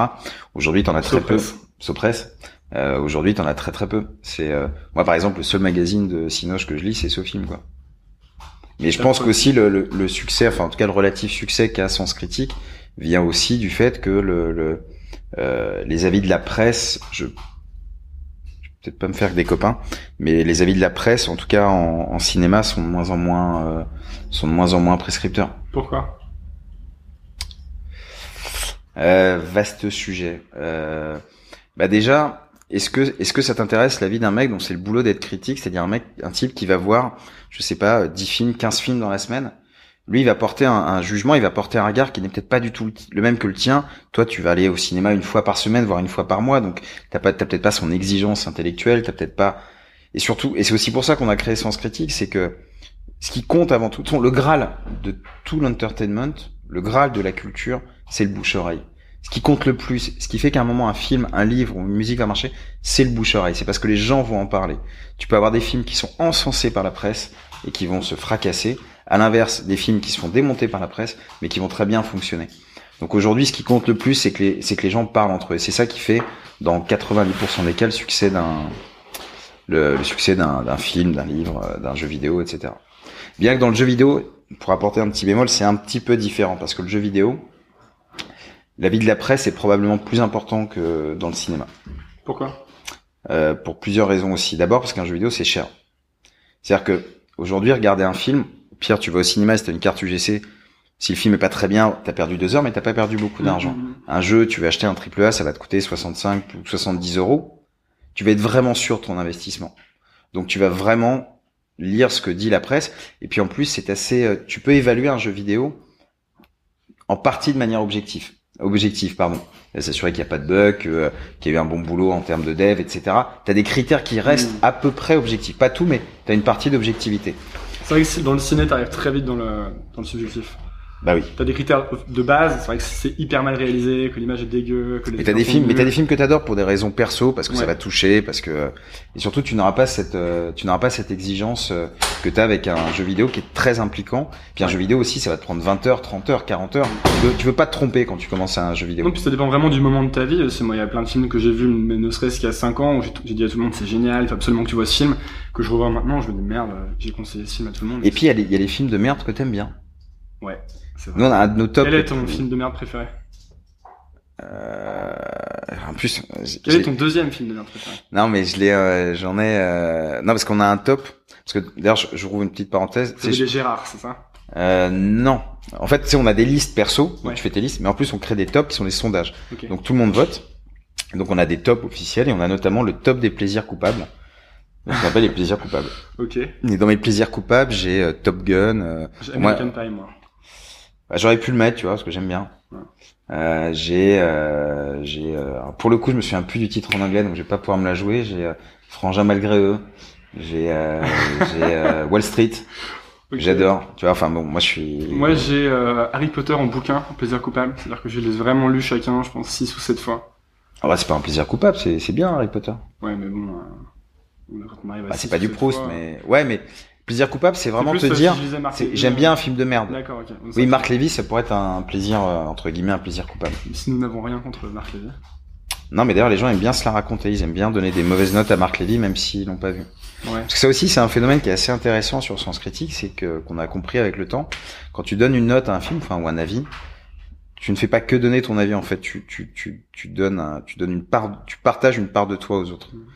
Aujourd'hui t'en as très peu. Sopress. Euh, Aujourd'hui t'en as très très peu. C'est euh, moi par exemple le seul magazine de Cinoche que je lis c'est Sofilm quoi. Mais je pense qu'aussi le, le, le succès, enfin en tout cas le relatif succès qu'a Sens Critique vient aussi du fait que le, le euh, les avis de la presse, je, je vais peut-être pas me faire que des copains, mais les avis de la presse, en tout cas en, en cinéma, sont de moins en moins euh, sont de moins en moins prescripteurs. Pourquoi? Euh, vaste sujet. Euh, bah déjà, est-ce que est-ce que ça t'intéresse la vie d'un mec dont c'est le boulot d'être critique, c'est-à-dire un mec, un type qui va voir, je sais pas, 10 films, 15 films dans la semaine. Lui, il va porter un, jugement, il va porter un regard qui n'est peut-être pas du tout le, même que le tien. Toi, tu vas aller au cinéma une fois par semaine, voire une fois par mois, donc t'as pas, peut-être pas son exigence intellectuelle, t'as peut-être pas. Et surtout, et c'est aussi pour ça qu'on a créé Sens Critique, c'est que ce qui compte avant tout, le graal de tout l'entertainment, le graal de la culture, c'est le bouche-oreille. Ce qui compte le plus, ce qui fait qu'à un moment un film, un livre ou une musique va marcher, c'est le bouche-oreille. C'est parce que les gens vont en parler. Tu peux avoir des films qui sont encensés par la presse et qui vont se fracasser. À l'inverse, des films qui se font démonter par la presse, mais qui vont très bien fonctionner. Donc aujourd'hui, ce qui compte le plus, c'est que les, gens parlent entre eux. C'est ça qui fait, dans 90% des cas, le succès d'un, le, le succès d'un, d'un film, d'un livre, euh, d'un jeu vidéo, etc. Bien que dans le jeu vidéo, pour apporter un petit bémol, c'est un petit peu différent parce que le jeu vidéo, l'avis de la presse est probablement plus important que dans le cinéma. Pourquoi? Euh, pour plusieurs raisons aussi. D'abord parce qu'un jeu vidéo c'est cher. C'est-à-dire que aujourd'hui, regarder un film, au pire tu vas au cinéma, si t'as une carte UGC, si le film est pas très bien, t'as perdu deux heures, mais t'as pas perdu beaucoup d'argent. Mhm. Un jeu, tu vas acheter un triple A, ça va te coûter 65 ou 70 euros. Tu vas être vraiment sûr de ton investissement. Donc tu vas vraiment lire ce que dit la presse. Et puis en plus, c'est assez. euh, Tu peux évaluer un jeu vidéo en partie de manière objective. Objective, pardon. S'assurer qu'il n'y a pas de bug, euh, qu'il y a eu un bon boulot en termes de dev, etc. Tu as des critères qui restent Mm. à peu près objectifs. Pas tout, mais tu as une partie d'objectivité. C'est vrai que dans le ciné, t'arrives très vite dans le, dans le subjectif. Bah oui. T'as des critères de base, c'est vrai que c'est hyper mal réalisé, que l'image est dégueu, que les Mais t'as des films, mais t'as des films que t'adores pour des raisons perso, parce que ça va te toucher, parce que et surtout tu n'auras pas cette, euh, tu n'auras pas cette exigence euh, que t'as avec un jeu vidéo qui est très impliquant. Puis un Ouais. jeu vidéo aussi, ça va te prendre 20 heures, 30 heures, 40 heures. Tu veux, tu veux pas te tromper quand tu commences un jeu vidéo. Non, puis ça dépend vraiment du moment de ta vie. C'est moi, il y a plein de films que j'ai vus, mais ne serait-ce qu'il y a 5 ans, où j'ai dit à tout le monde c'est génial, il faut absolument que tu vois ce film, que je revois maintenant, je me dis merde, j'ai conseillé ce film à tout le monde. Et puis il y, y a les films de merde que t'aimes bien. ouais, c'est vrai. Nous on a un de nos tops. Quel est ton film de merde préféré Euh, en plus, Quel est ton deuxième film de merde préféré? Non mais je l'ai, euh, j'en ai. euh, Non parce qu'on a un top. Parce que d'ailleurs, je, je rouvre une petite parenthèse. C'est Gérard, c'est ça? Euh, non. En fait, tu sais, on a des listes perso, donc Ouais. tu fais tes listes, mais en plus on crée des tops qui sont des sondages. Ok. Donc tout le monde vote. Donc on a des tops officiels et on a notamment le top des plaisirs coupables. Donc, on appelle les plaisirs coupables. ok. Et dans mes plaisirs coupables, j'ai euh, Top Gun. euh, J'ai Moi- American Pie, moi. Bah, J'aurais pu le mettre, tu vois, parce que j'aime bien. Euh, j'ai, euh, j'ai. euh, alors, pour le coup, je me souviens plus du titre en anglais, donc je vais pas pouvoir me la jouer. J'ai euh, Frangin malgré eux. J'ai, euh, j'ai euh, Wall Street. Ok. J'adore. Tu vois, enfin bon, moi je suis. Moi, j'ai euh, Harry Potter en bouquin, en plaisir coupable. C'est-à-dire que je les ai vraiment lus chacun, je pense, 6 ou 7 fois. Ah bah, c'est pas un plaisir coupable, c'est c'est bien Harry Potter. Ouais, mais bon, euh, quand on arrive à Bah, six c'est pas ou du sept Proust, fois, mais ouais, mais Plaisir coupable, c'est vraiment te euh, dire, si j'aime bien un film de merde. D'accord, ok. Donc, Oui, Marc Lévy, ça pourrait être un plaisir euh, entre guillemets un plaisir coupable. Si nous n'avons rien contre Marc Lévy. Non, mais d'ailleurs les gens aiment bien se la raconter, ils aiment bien donner des mauvaises notes à Marc Lévy même s'ils l'ont pas vu. Ouais. Parce que ça aussi, c'est un phénomène qui est assez intéressant sur Sens Critique, c'est que qu'on a compris avec le temps. Quand tu donnes une note à un film, enfin ou un avis, tu ne fais pas que donner ton avis. En fait, tu tu tu tu donnes un, tu donnes une part, tu partages une part de toi aux autres. Mm.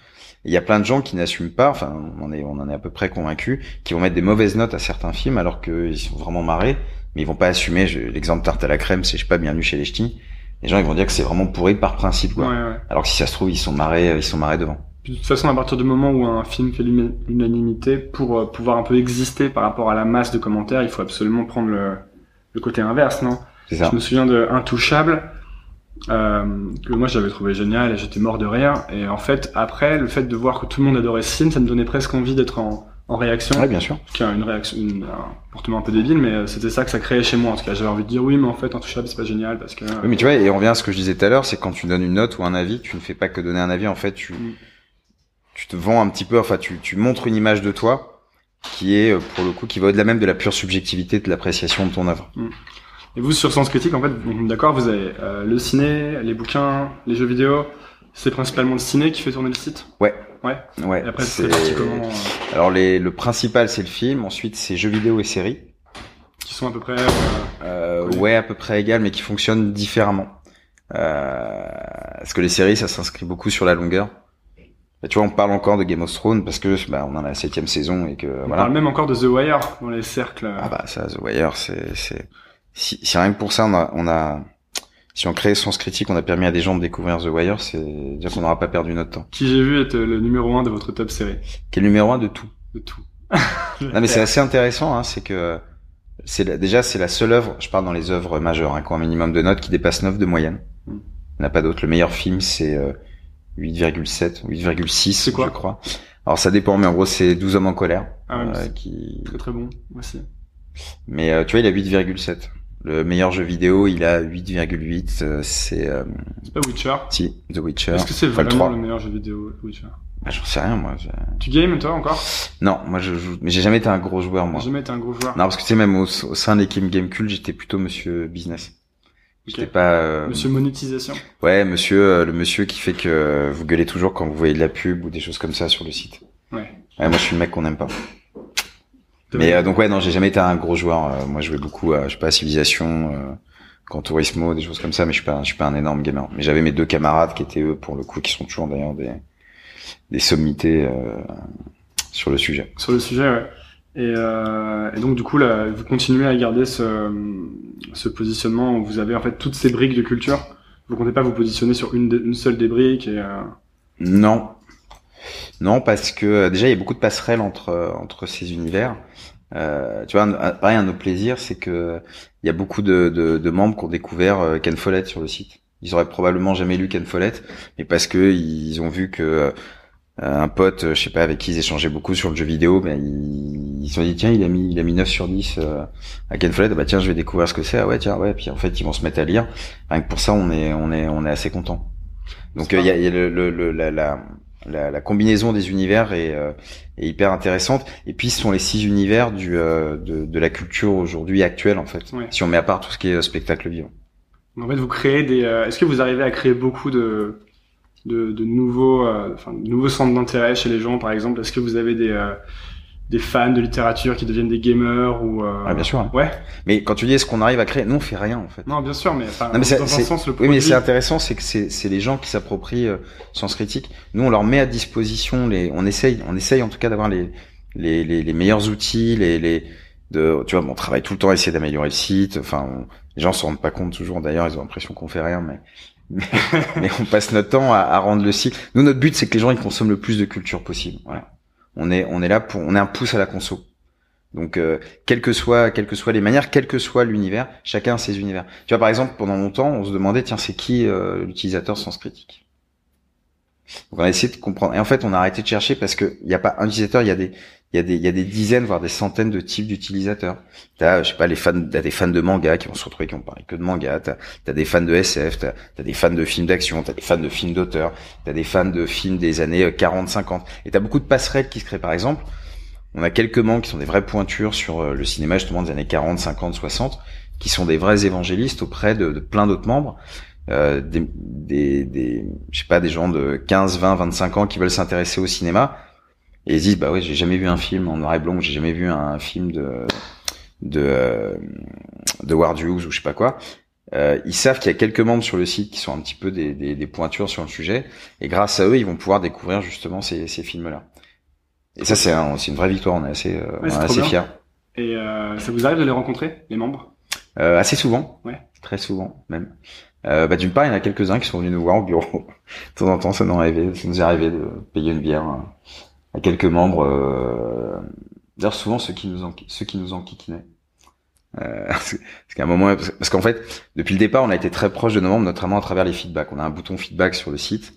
Il y a plein de gens qui n'assument pas, enfin on en est on en est à peu près convaincus, qui vont mettre des mauvaises notes à certains films alors qu'ils sont vraiment marrés, mais ils vont pas assumer. L'exemple tarte à la crème, c'est je sais pas bienvenue chez les ch'tis. Les gens ils vont dire que c'est vraiment pourri par principe quoi. Ouais, ouais. Alors que si ça se trouve ils sont marrés, ils sont marrés devant. Puis, de toute façon, à partir du moment où un film fait l'unanimité, pour euh, pouvoir un peu exister par rapport à la masse de commentaires, il faut absolument prendre le, le côté inverse, non? Ça. Je me souviens de Intouchable, euh, que moi j'avais trouvé génial et j'étais mort de rire. Et en fait, après, le fait de voir que tout le monde adorait ce film, ça me donnait presque envie d'être en, en réaction. Ouais, bien sûr. qui a une réaction, une- un comportement un peu débile, mais euh, c'était ça que ça créait chez moi. En tout cas, j'avais envie de dire oui, mais en fait, Intouchable, c'est pas génial parce que. Oui, mais tu vois, et on revient à ce que je disais tout à l'heure, c'est quand tu donnes une note ou un avis, tu ne fais pas que donner un avis, en fait, tu, Mm. tu te vends un petit peu, enfin, tu, tu montres une image de toi qui est, euh, pour le coup, qui va au-delà même de la pure subjectivité de l'appréciation de ton œuvre. Et vous, sur Sens Critique, en fait, d'accord, vous avez euh, le ciné, les bouquins, les jeux vidéo. C'est principalement le ciné qui fait tourner le site. Ouais. Et après, c'est comment euh, Alors, les, le principal, c'est le film, ensuite, c'est jeux vidéo et séries. Qui sont à peu près. euh, Euh, ouais, à peu près égal, mais qui fonctionnent différemment. Euh, parce que les séries, ça s'inscrit beaucoup sur la longueur. Bah, tu vois, on parle encore de Game of Thrones parce que bah, on en a la septième saison et que on voilà. parle même encore de The Wire dans les cercles. Ah bah ça, The Wire, c'est c'est si, si rien que pour ça, on a, on a si on crée Sens Critique, on a permis à des gens de découvrir The Wire, c'est dire qu'on n'aura pas perdu notre temps. Qui j'ai vu être le numéro un de votre top série. Qui est le numéro un de tout. De tout. Non mais c'est assez intéressant, hein, c'est que c'est déjà c'est la seule œuvre, je parle dans les œuvres majeures, hein, qui ont un minimum de notes qui dépasse 9 de moyenne. Mm. Il n'y en a pas d'autre. Le meilleur film c'est euh, 8,7, 8,6 C'est quoi je crois. Alors ça dépend, mais en gros c'est 12 hommes en colère. Ah ouais, euh, c'est qui... très très bon aussi. Mais euh, tu vois, il a 8,7. Le meilleur jeu vidéo, il a 8,8. euh, c'est euh, C'est pas Witcher. si The Witcher. Est-ce que c'est vraiment 3. le meilleur jeu vidéo Witcher? Bah, j'en sais rien moi. Tu games toi encore? Non, moi je joue, mais j'ai jamais été un gros joueur moi. J'ai jamais été un gros joueur. Non, parce que tu sais même au, au sein de l'équipe Gamecult, j'étais plutôt monsieur business. Ok. J'étais pas euh, Monsieur monétisation. ouais, monsieur euh, le monsieur qui fait que vous gueulez toujours quand vous voyez de la pub ou des choses comme ça sur le site. Ouais. Ouais, moi je suis le mec qu'on n'aime pas. Mais euh, donc ouais, non, j'ai jamais été un gros joueur. Euh, moi, je jouais beaucoup à, je sais pas, à Civilisation, euh, Gran Turismo, des choses comme ça, mais je suis pas, je suis pas un énorme gamer. Mais j'avais mes deux camarades qui étaient eux, pour le coup, qui sont toujours d'ailleurs des, des sommités euh, sur le sujet. Sur le sujet, ouais. Et, euh, et donc du coup, là, vous continuez à garder ce, ce positionnement où vous avez en fait toutes ces briques de culture. Vous comptez pas vous positionner sur une, une seule des briques et euh, Non, non, parce que euh, déjà il y a beaucoup de passerelles entre euh, entre ces univers. Euh, tu vois, un- pareil, un autre plaisir, c'est que il y a beaucoup de, de, de membres qui ont découvert euh, Ken Follett sur le site. Ils auraient probablement jamais lu Ken Follett, mais parce que ils ont vu que euh, un pote, je sais pas, avec qui ils échangeaient beaucoup sur le jeu vidéo, ben ils ils se sont dit tiens, il a mis il a mis 9 sur 10 euh, à Ken Follett, bah tiens, je vais découvrir ce que c'est. Ah ouais, tiens, ouais, puis en fait, ils vont se mettre à lire. Rien que pour ça, on est on est on est assez content. Donc il y a, y a le, le, le- la, la, la, la combinaison des univers est, euh, est hyper intéressante. Et puis ce sont les six univers du euh, de, de la culture aujourd'hui actuelle en fait. Ouais. Si on met à part tout ce qui est euh, spectacle vivant. en fait vous créez des. euh, Est-ce que vous arrivez à créer beaucoup de de, de nouveaux, euh, enfin, de nouveaux centres d'intérêt chez les gens, par exemple? Est-ce que vous avez des euh, des fans de littérature qui deviennent des gamers ou euh, Ah bien sûr. hein. Ouais. Mais quand tu dis est-ce qu'on arrive à créer, nous on fait rien en fait. Non, bien sûr, mais, enfin, Non, mais dans un sens, le Oui, produit. mais c'est intéressant, c'est que c'est c'est les gens qui s'approprient euh, Sens Critique. Nous, on leur met à disposition les, on essaye, on essaye en tout cas d'avoir les, les, les, les meilleurs outils, les, les, de, tu vois, bon, on travaille tout le temps à essayer d'améliorer le site. Enfin, on- les gens se rendent pas compte toujours. D'ailleurs, ils ont l'impression qu'on fait rien, mais, mais, mais on passe notre temps à, à rendre le site. Nous, notre but, c'est que les gens ils consomment le plus de culture possible. Voilà. On est, on est là pour, on est un pouce à la conso. Donc, euh, quelles que soient, quelles que soient les manières, quel que soit l'univers, chacun a ses univers. Tu vois, par exemple, pendant longtemps, on se demandait, tiens, c'est qui euh, l'utilisateur Sens Critique? Donc, on a essayé de comprendre. Et en fait, on a arrêté de chercher parce que il n'y a pas un utilisateur, il y a des, il y a des, il y a des dizaines, voire des centaines de types d'utilisateurs. T'as, je sais pas, les fans, t'as des fans de manga qui vont se retrouver qui vont parler que de manga. T'as, t'as des fans de SF, t'as, t'as des fans de films d'action, t'as des fans de films d'auteur, t'as des fans de films des années 40, 50. Et t'as beaucoup de passerelles qui se créent, par exemple On a quelques membres qui sont des vraies pointures sur euh, le cinéma justement des années 40, 50, 60, qui sont des vrais évangélistes auprès de, de plein d'autres membres. Euh, des, des, des, je sais pas, des gens de 15, 20, 25 ans qui veulent s'intéresser au cinéma et ils disent bah oui, j'ai jamais vu un film en noir et blanc, j'ai jamais vu un film de de euh, de Ward Hughes ou je sais pas quoi. Euh, ils savent qu'il y a quelques membres sur le site qui sont un petit peu des, des, des, pointures sur le sujet, et grâce à eux, ils vont pouvoir découvrir justement ces, ces films-là. Et ça, c'est un, une vraie victoire. On est assez, euh, on est assez fiers. Et euh, ça vous arrive de les rencontrer, les membres? Euh, Assez souvent. Ouais. Très souvent, même. Euh, bah, d'une part, il y en a quelques-uns qui sont venus nous voir au bureau. de temps en temps, ça nous, arrivé, ça nous est arrivé de payer une bière à quelques membres. Euh... D'ailleurs, souvent ceux qui nous en, ceux qui nous enquiquinaient. Euh, parce qu'à un moment, parce qu'en fait, depuis le départ, on a été très proche de nos membres, notamment à travers les feedbacks. On a un bouton feedback sur le site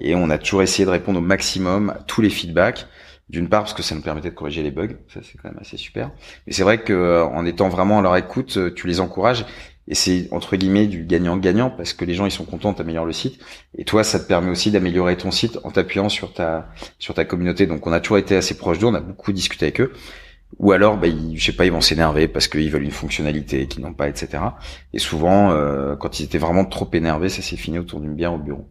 et on a toujours essayé de répondre au maximum à tous les feedbacks. D'une part parce que ça nous permettait de corriger les bugs, ça c'est quand même assez super. Mais c'est vrai que en étant vraiment à leur écoute, tu les encourages et c'est entre guillemets du gagnant-gagnant parce que les gens ils sont contents, t'améliores le site et toi ça te permet aussi d'améliorer ton site en t'appuyant sur ta sur ta communauté. Donc on a toujours été assez proche d'eux, on a beaucoup discuté avec eux. Ou alors, bah, ils, je sais pas, ils vont s'énerver parce qu'ils veulent une fonctionnalité qu'ils n'ont pas, etc. Et souvent, euh, quand ils étaient vraiment trop énervés, ça s'est fini autour d'une bière au bureau.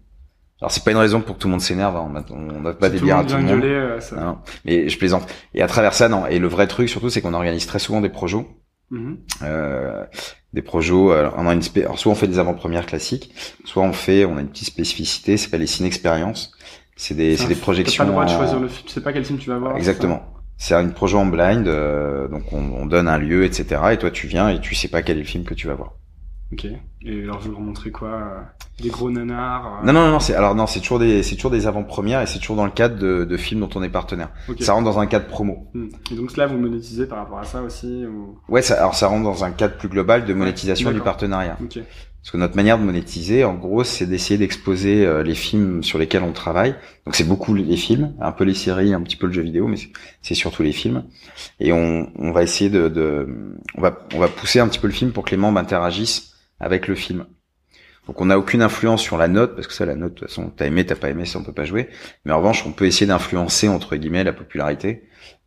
Alors c'est pas une raison pour que tout le monde s'énerve, hein. on n'a pas des bières à tout le monde. Gueuler, euh, ça... non, mais je plaisante. Et à travers ça, non. Et le vrai truc surtout, c'est qu'on organise très souvent des projets. Mm-hmm. Euh, des projets. Alors, on a une alors, soit on fait des avant-premières classiques, soit on fait, on a une petite spécificité, c'est pas les ciné expériences. C'est des, c'est des projections. T'as pas le droit de choisir le film, tu sais pas quel film tu vas voir. Exactement. C'est un projet en blind, euh, donc on, on donne un lieu, etc. Et toi tu viens et tu sais pas quel est le film que tu vas voir. Ok. Et alors vous leur montrez quoi euh, Des gros nanars euh, Non, non, non, c'est alors non, c'est toujours des, c'est toujours des avant-premières et c'est toujours dans le cadre de, de films dont on est partenaire. ok. Ça rentre dans un cadre promo. Hmm. Et donc là vous monétisez par rapport à ça aussi ou... Ouais, ça, alors ça rentre dans un cadre plus global de monétisation du partenariat. Ok. Parce que notre manière de monétiser, en gros, c'est d'essayer d'exposer euh, les films sur lesquels on travaille. Donc c'est beaucoup les films, un peu les séries, un petit peu le jeu vidéo, mais c'est- c'est surtout les films. Et on, on va essayer de, de, on va, on va pousser un petit peu le film pour que les membres interagissent avec le film. Donc on n'a aucune influence sur la note, parce que ça, la note, de toute façon, t'as aimé, t'as pas aimé, ça on peut pas jouer. Mais en revanche, on peut essayer d'influencer entre guillemets la popularité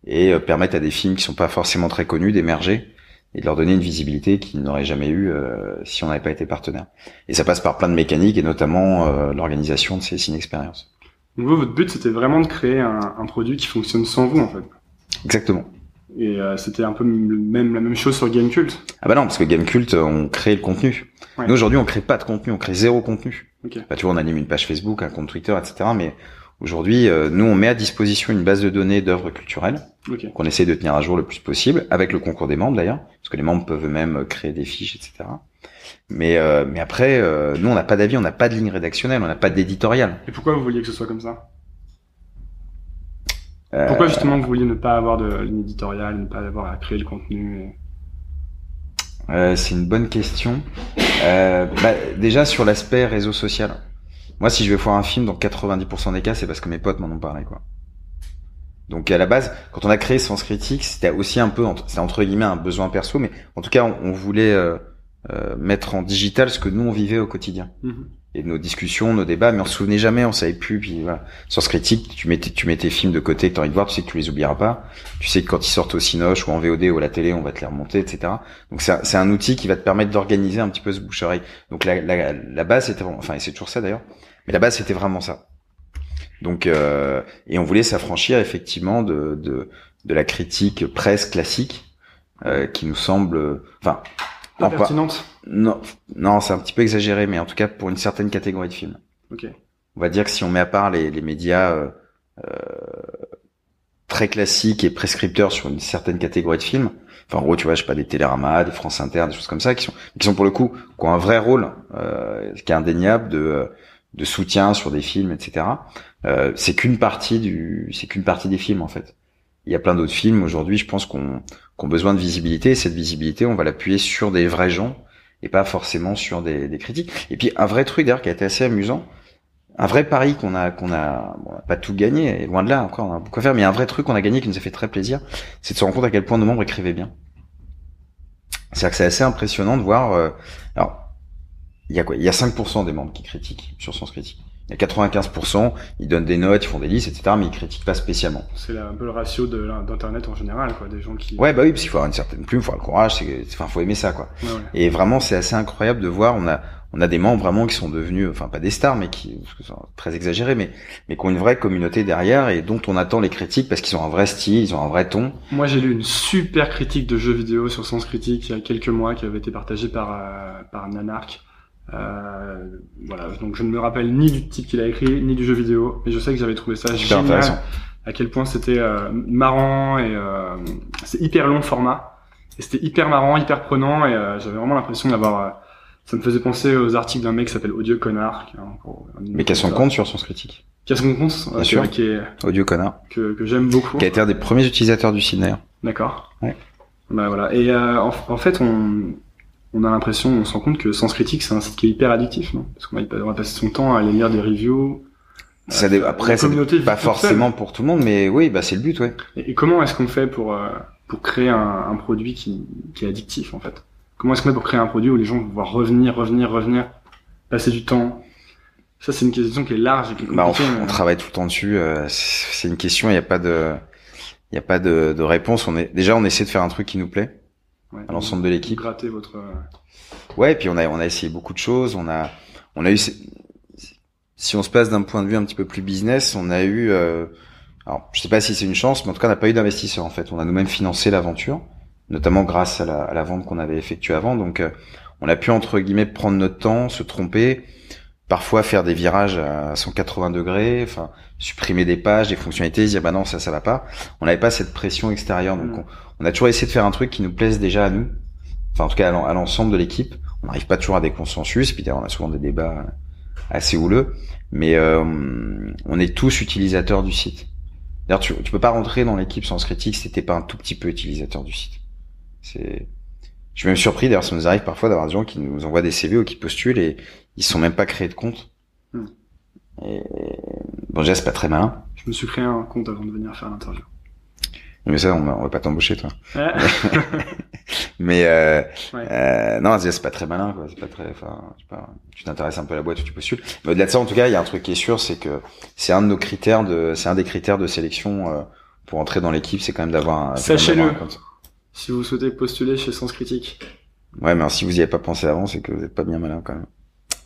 et euh, permettre à des films qui sont pas forcément très connus d'émerger et de leur donner une visibilité qu'ils n'auraient jamais eu euh, si on n'avait pas été partenaire. Et ça passe par plein de mécaniques et notamment euh, l'organisation de ces ciné-expériences. Donc vous votre but c'était vraiment de créer un, un produit qui fonctionne sans vous en fait. Exactement. Et euh, c'était un peu même la même chose sur Gamecult. Ah bah non, parce que Gamecult, on crée le contenu. Ouais. Nous aujourd'hui, on crée pas de contenu, on crée zéro contenu. Ok. Bah, tu vois, on anime une page Facebook, un compte Twitter, etc. Mais aujourd'hui, euh, nous, on met à disposition une base de données d'œuvres culturelles Ok. qu'on essaie de tenir à jour le plus possible, avec le concours des membres d'ailleurs, parce que les membres peuvent eux-mêmes créer des fiches, etc. Mais euh, mais après, euh, nous, on n'a pas d'avis, on n'a pas de ligne rédactionnelle, on n'a pas d'éditorial. Et pourquoi vous vouliez que ce soit comme ça? Euh, Pourquoi justement vous vouliez ne pas avoir de ligne éditoriale, ne pas avoir à créer le contenu et- Euh, c'est une bonne question. Euh, bah, déjà sur l'aspect réseau social. Moi, si je vais voir un film, dans 90% des cas, c'est parce que mes potes m'en ont parlé, quoi. Donc à la base, quand on a créé Sens Critique, c'était aussi un peu, c'était entre guillemets un besoin perso, mais en tout cas, on, on voulait euh, euh, mettre en digital ce que nous on vivait au quotidien Mhm. Et nos discussions, nos débats, mais on se souvenait jamais, on savait plus. Puis voilà, Sens Critique, tu mettais, tu mets tes films de côté que t'as envie de voir, tu sais que tu les oublieras pas. Tu sais que quand ils sortent au Cinoche ou en VOD ou à la télé, on va te les remonter, etc. Donc c'est un, un outil qui va te permettre d'organiser un petit peu ce bouche-oreille. Donc la, la, la base c'était enfin c'est toujours ça d'ailleurs, mais la base c'était vraiment ça. Donc euh, et on voulait s'affranchir effectivement de, de de la critique presse classique euh, qui nous semble, enfin Pas pas- non non c'est un petit peu exagéré, mais en tout cas pour une certaine catégorie de films. Ok. On va dire que si on met à part les, les médias euh, euh, très classiques et prescripteurs sur une certaine catégorie de films, enfin en gros tu vois je sais pas des Télérama, des France Inter, des choses comme ça qui sont qui sont pour le coup qui ont un vrai rôle euh, qui est indéniable de de soutien sur des films etc. Euh, c'est qu'une partie du c'est qu'une partie des films en fait. Il y a plein d'autres films aujourd'hui je pense qu'on qu'on besoin de visibilité et cette visibilité on va l'appuyer sur des vrais gens et pas forcément sur des, des critiques. Et puis un vrai truc d'ailleurs qui a été assez amusant, un vrai pari qu'on a qu'on a, bon, on a pas tout gagné, et loin de là encore, on a beaucoup à faire, mais un vrai truc qu'on a gagné qui nous a fait très plaisir, c'est de se rendre compte à quel point nos membres écrivaient bien. C'est-à-dire que c'est assez impressionnant de voir. euh, alors, il y a quoi? Il y a 5% des membres qui critiquent sur Sens Critique. Il y a 95%, ils donnent des notes, ils font des listes, etc., mais ils critiquent pas spécialement. C'est un peu le ratio d'internet en général, quoi, des gens qui. Ouais, bah oui, parce qu'il faut avoir une certaine plume, il faut avoir le courage, enfin, faut aimer ça, quoi. Ouais, ouais. Et vraiment, c'est assez incroyable de voir. On a, on a des membres vraiment qui sont devenus, enfin pas des stars, mais qui, c'est très exagéré, mais, mais qui ont une vraie communauté derrière et dont on attend les critiques parce qu'ils ont un vrai style, ils ont un vrai ton. Moi, j'ai lu une super critique de jeux vidéo sur Sens Critique il y a quelques mois qui avait été partagée par euh, par Nanark. Euh, voilà, donc je ne me rappelle ni du type qu'il a écrit, ni du jeu vidéo, mais je sais que j'avais trouvé ça Super génial. intéressant. À quel point c'était euh, marrant et euh, c'est hyper long format. Et c'était hyper marrant, hyper prenant et euh, j'avais vraiment l'impression d'avoir. ça me faisait penser aux articles d'un mec qui s'appelle Odieux Connard. Qui, est Mais qui a son compte sur son critique. Qui a son compte, euh, sûr. qui, qui est, Odieux connard. que, que j'aime beaucoup. Qui a été un des premiers utilisateurs du site d'ailleurs. D'accord. Ouais. Bah voilà. Et euh, en, en fait, on, on a l'impression, on se rend compte que Sens Critique, c'est un site qui est hyper addictif, non? Parce qu'on va, va passer son temps à aller lire des reviews. Ça Euh, dé- la après, ça dé- pas forcément pour tout le monde, mais oui, bah c'est le but, ouais. Et, et comment est-ce qu'on fait pour euh, pour créer un, un produit qui, qui est addictif, en fait? Comment est-ce qu'on fait pour créer un produit où les gens vont pouvoir revenir, revenir, revenir, passer du temps? Ça, c'est une question qui est large et qui est Bah, on, compliquée. on mais- travaille tout le temps dessus. euh, c'est c'est une question, il n'y a pas de, il y a pas de, de réponse. On est déjà, on essaie de faire un truc qui nous plaît ouais, à l'ensemble de l'équipe. Gratter votre. euh, Ouais, et puis on a, on a essayé beaucoup de choses. On a, on a eu, si on se place d'un point de vue un petit peu plus business, on a eu, euh, alors je sais pas si c'est une chance, mais en tout cas, on n'a pas eu d'investisseurs en fait. On a nous-mêmes financé l'aventure, notamment grâce à la, à la vente qu'on avait effectuée avant. Donc, euh, on a pu entre guillemets prendre notre temps, se tromper, parfois faire des virages à 180 degrés, enfin supprimer des pages, des fonctionnalités, dire bah non ça ça va pas. On n'avait pas cette pression extérieure, donc Mm. on, on a toujours essayé de faire un truc qui nous plaise déjà à nous, enfin en tout cas à l'ensemble de l'équipe. On n'arrive pas toujours à des consensus, puis d'ailleurs on a souvent des débats assez houleux, mais euh, on est tous utilisateurs du site. D'ailleurs tu, tu peux pas rentrer dans l'équipe sans critique si t'es pas un tout petit peu utilisateur du site. C'est je suis même surpris, d'ailleurs, ça nous arrive parfois d'avoir des gens qui nous envoient des CV ou qui postulent et ils sont même pas créés de compte. Hmm. Et bon, déjà, c'est pas très malin. Je me suis créé un compte avant de venir faire l'interview. Mais ça, on va, on va pas t'embaucher, toi. Ouais. Mais euh, Ouais. euh, non, c'est pas très malin, quoi. C'est pas très. Enfin. Tu t'intéresses un peu à la boîte où tu postules. Mais au-delà de ça, en tout cas, il y a un truc qui est sûr, c'est que c'est un de nos critères de, c'est un des critères de sélection euh, pour entrer dans l'équipe, c'est quand même d'avoir. un- Sachez-le. Si vous souhaitez postuler chez Sens Critique, Ouais, mais si vous y avez pas pensé avant, c'est que vous êtes pas bien malin quand même.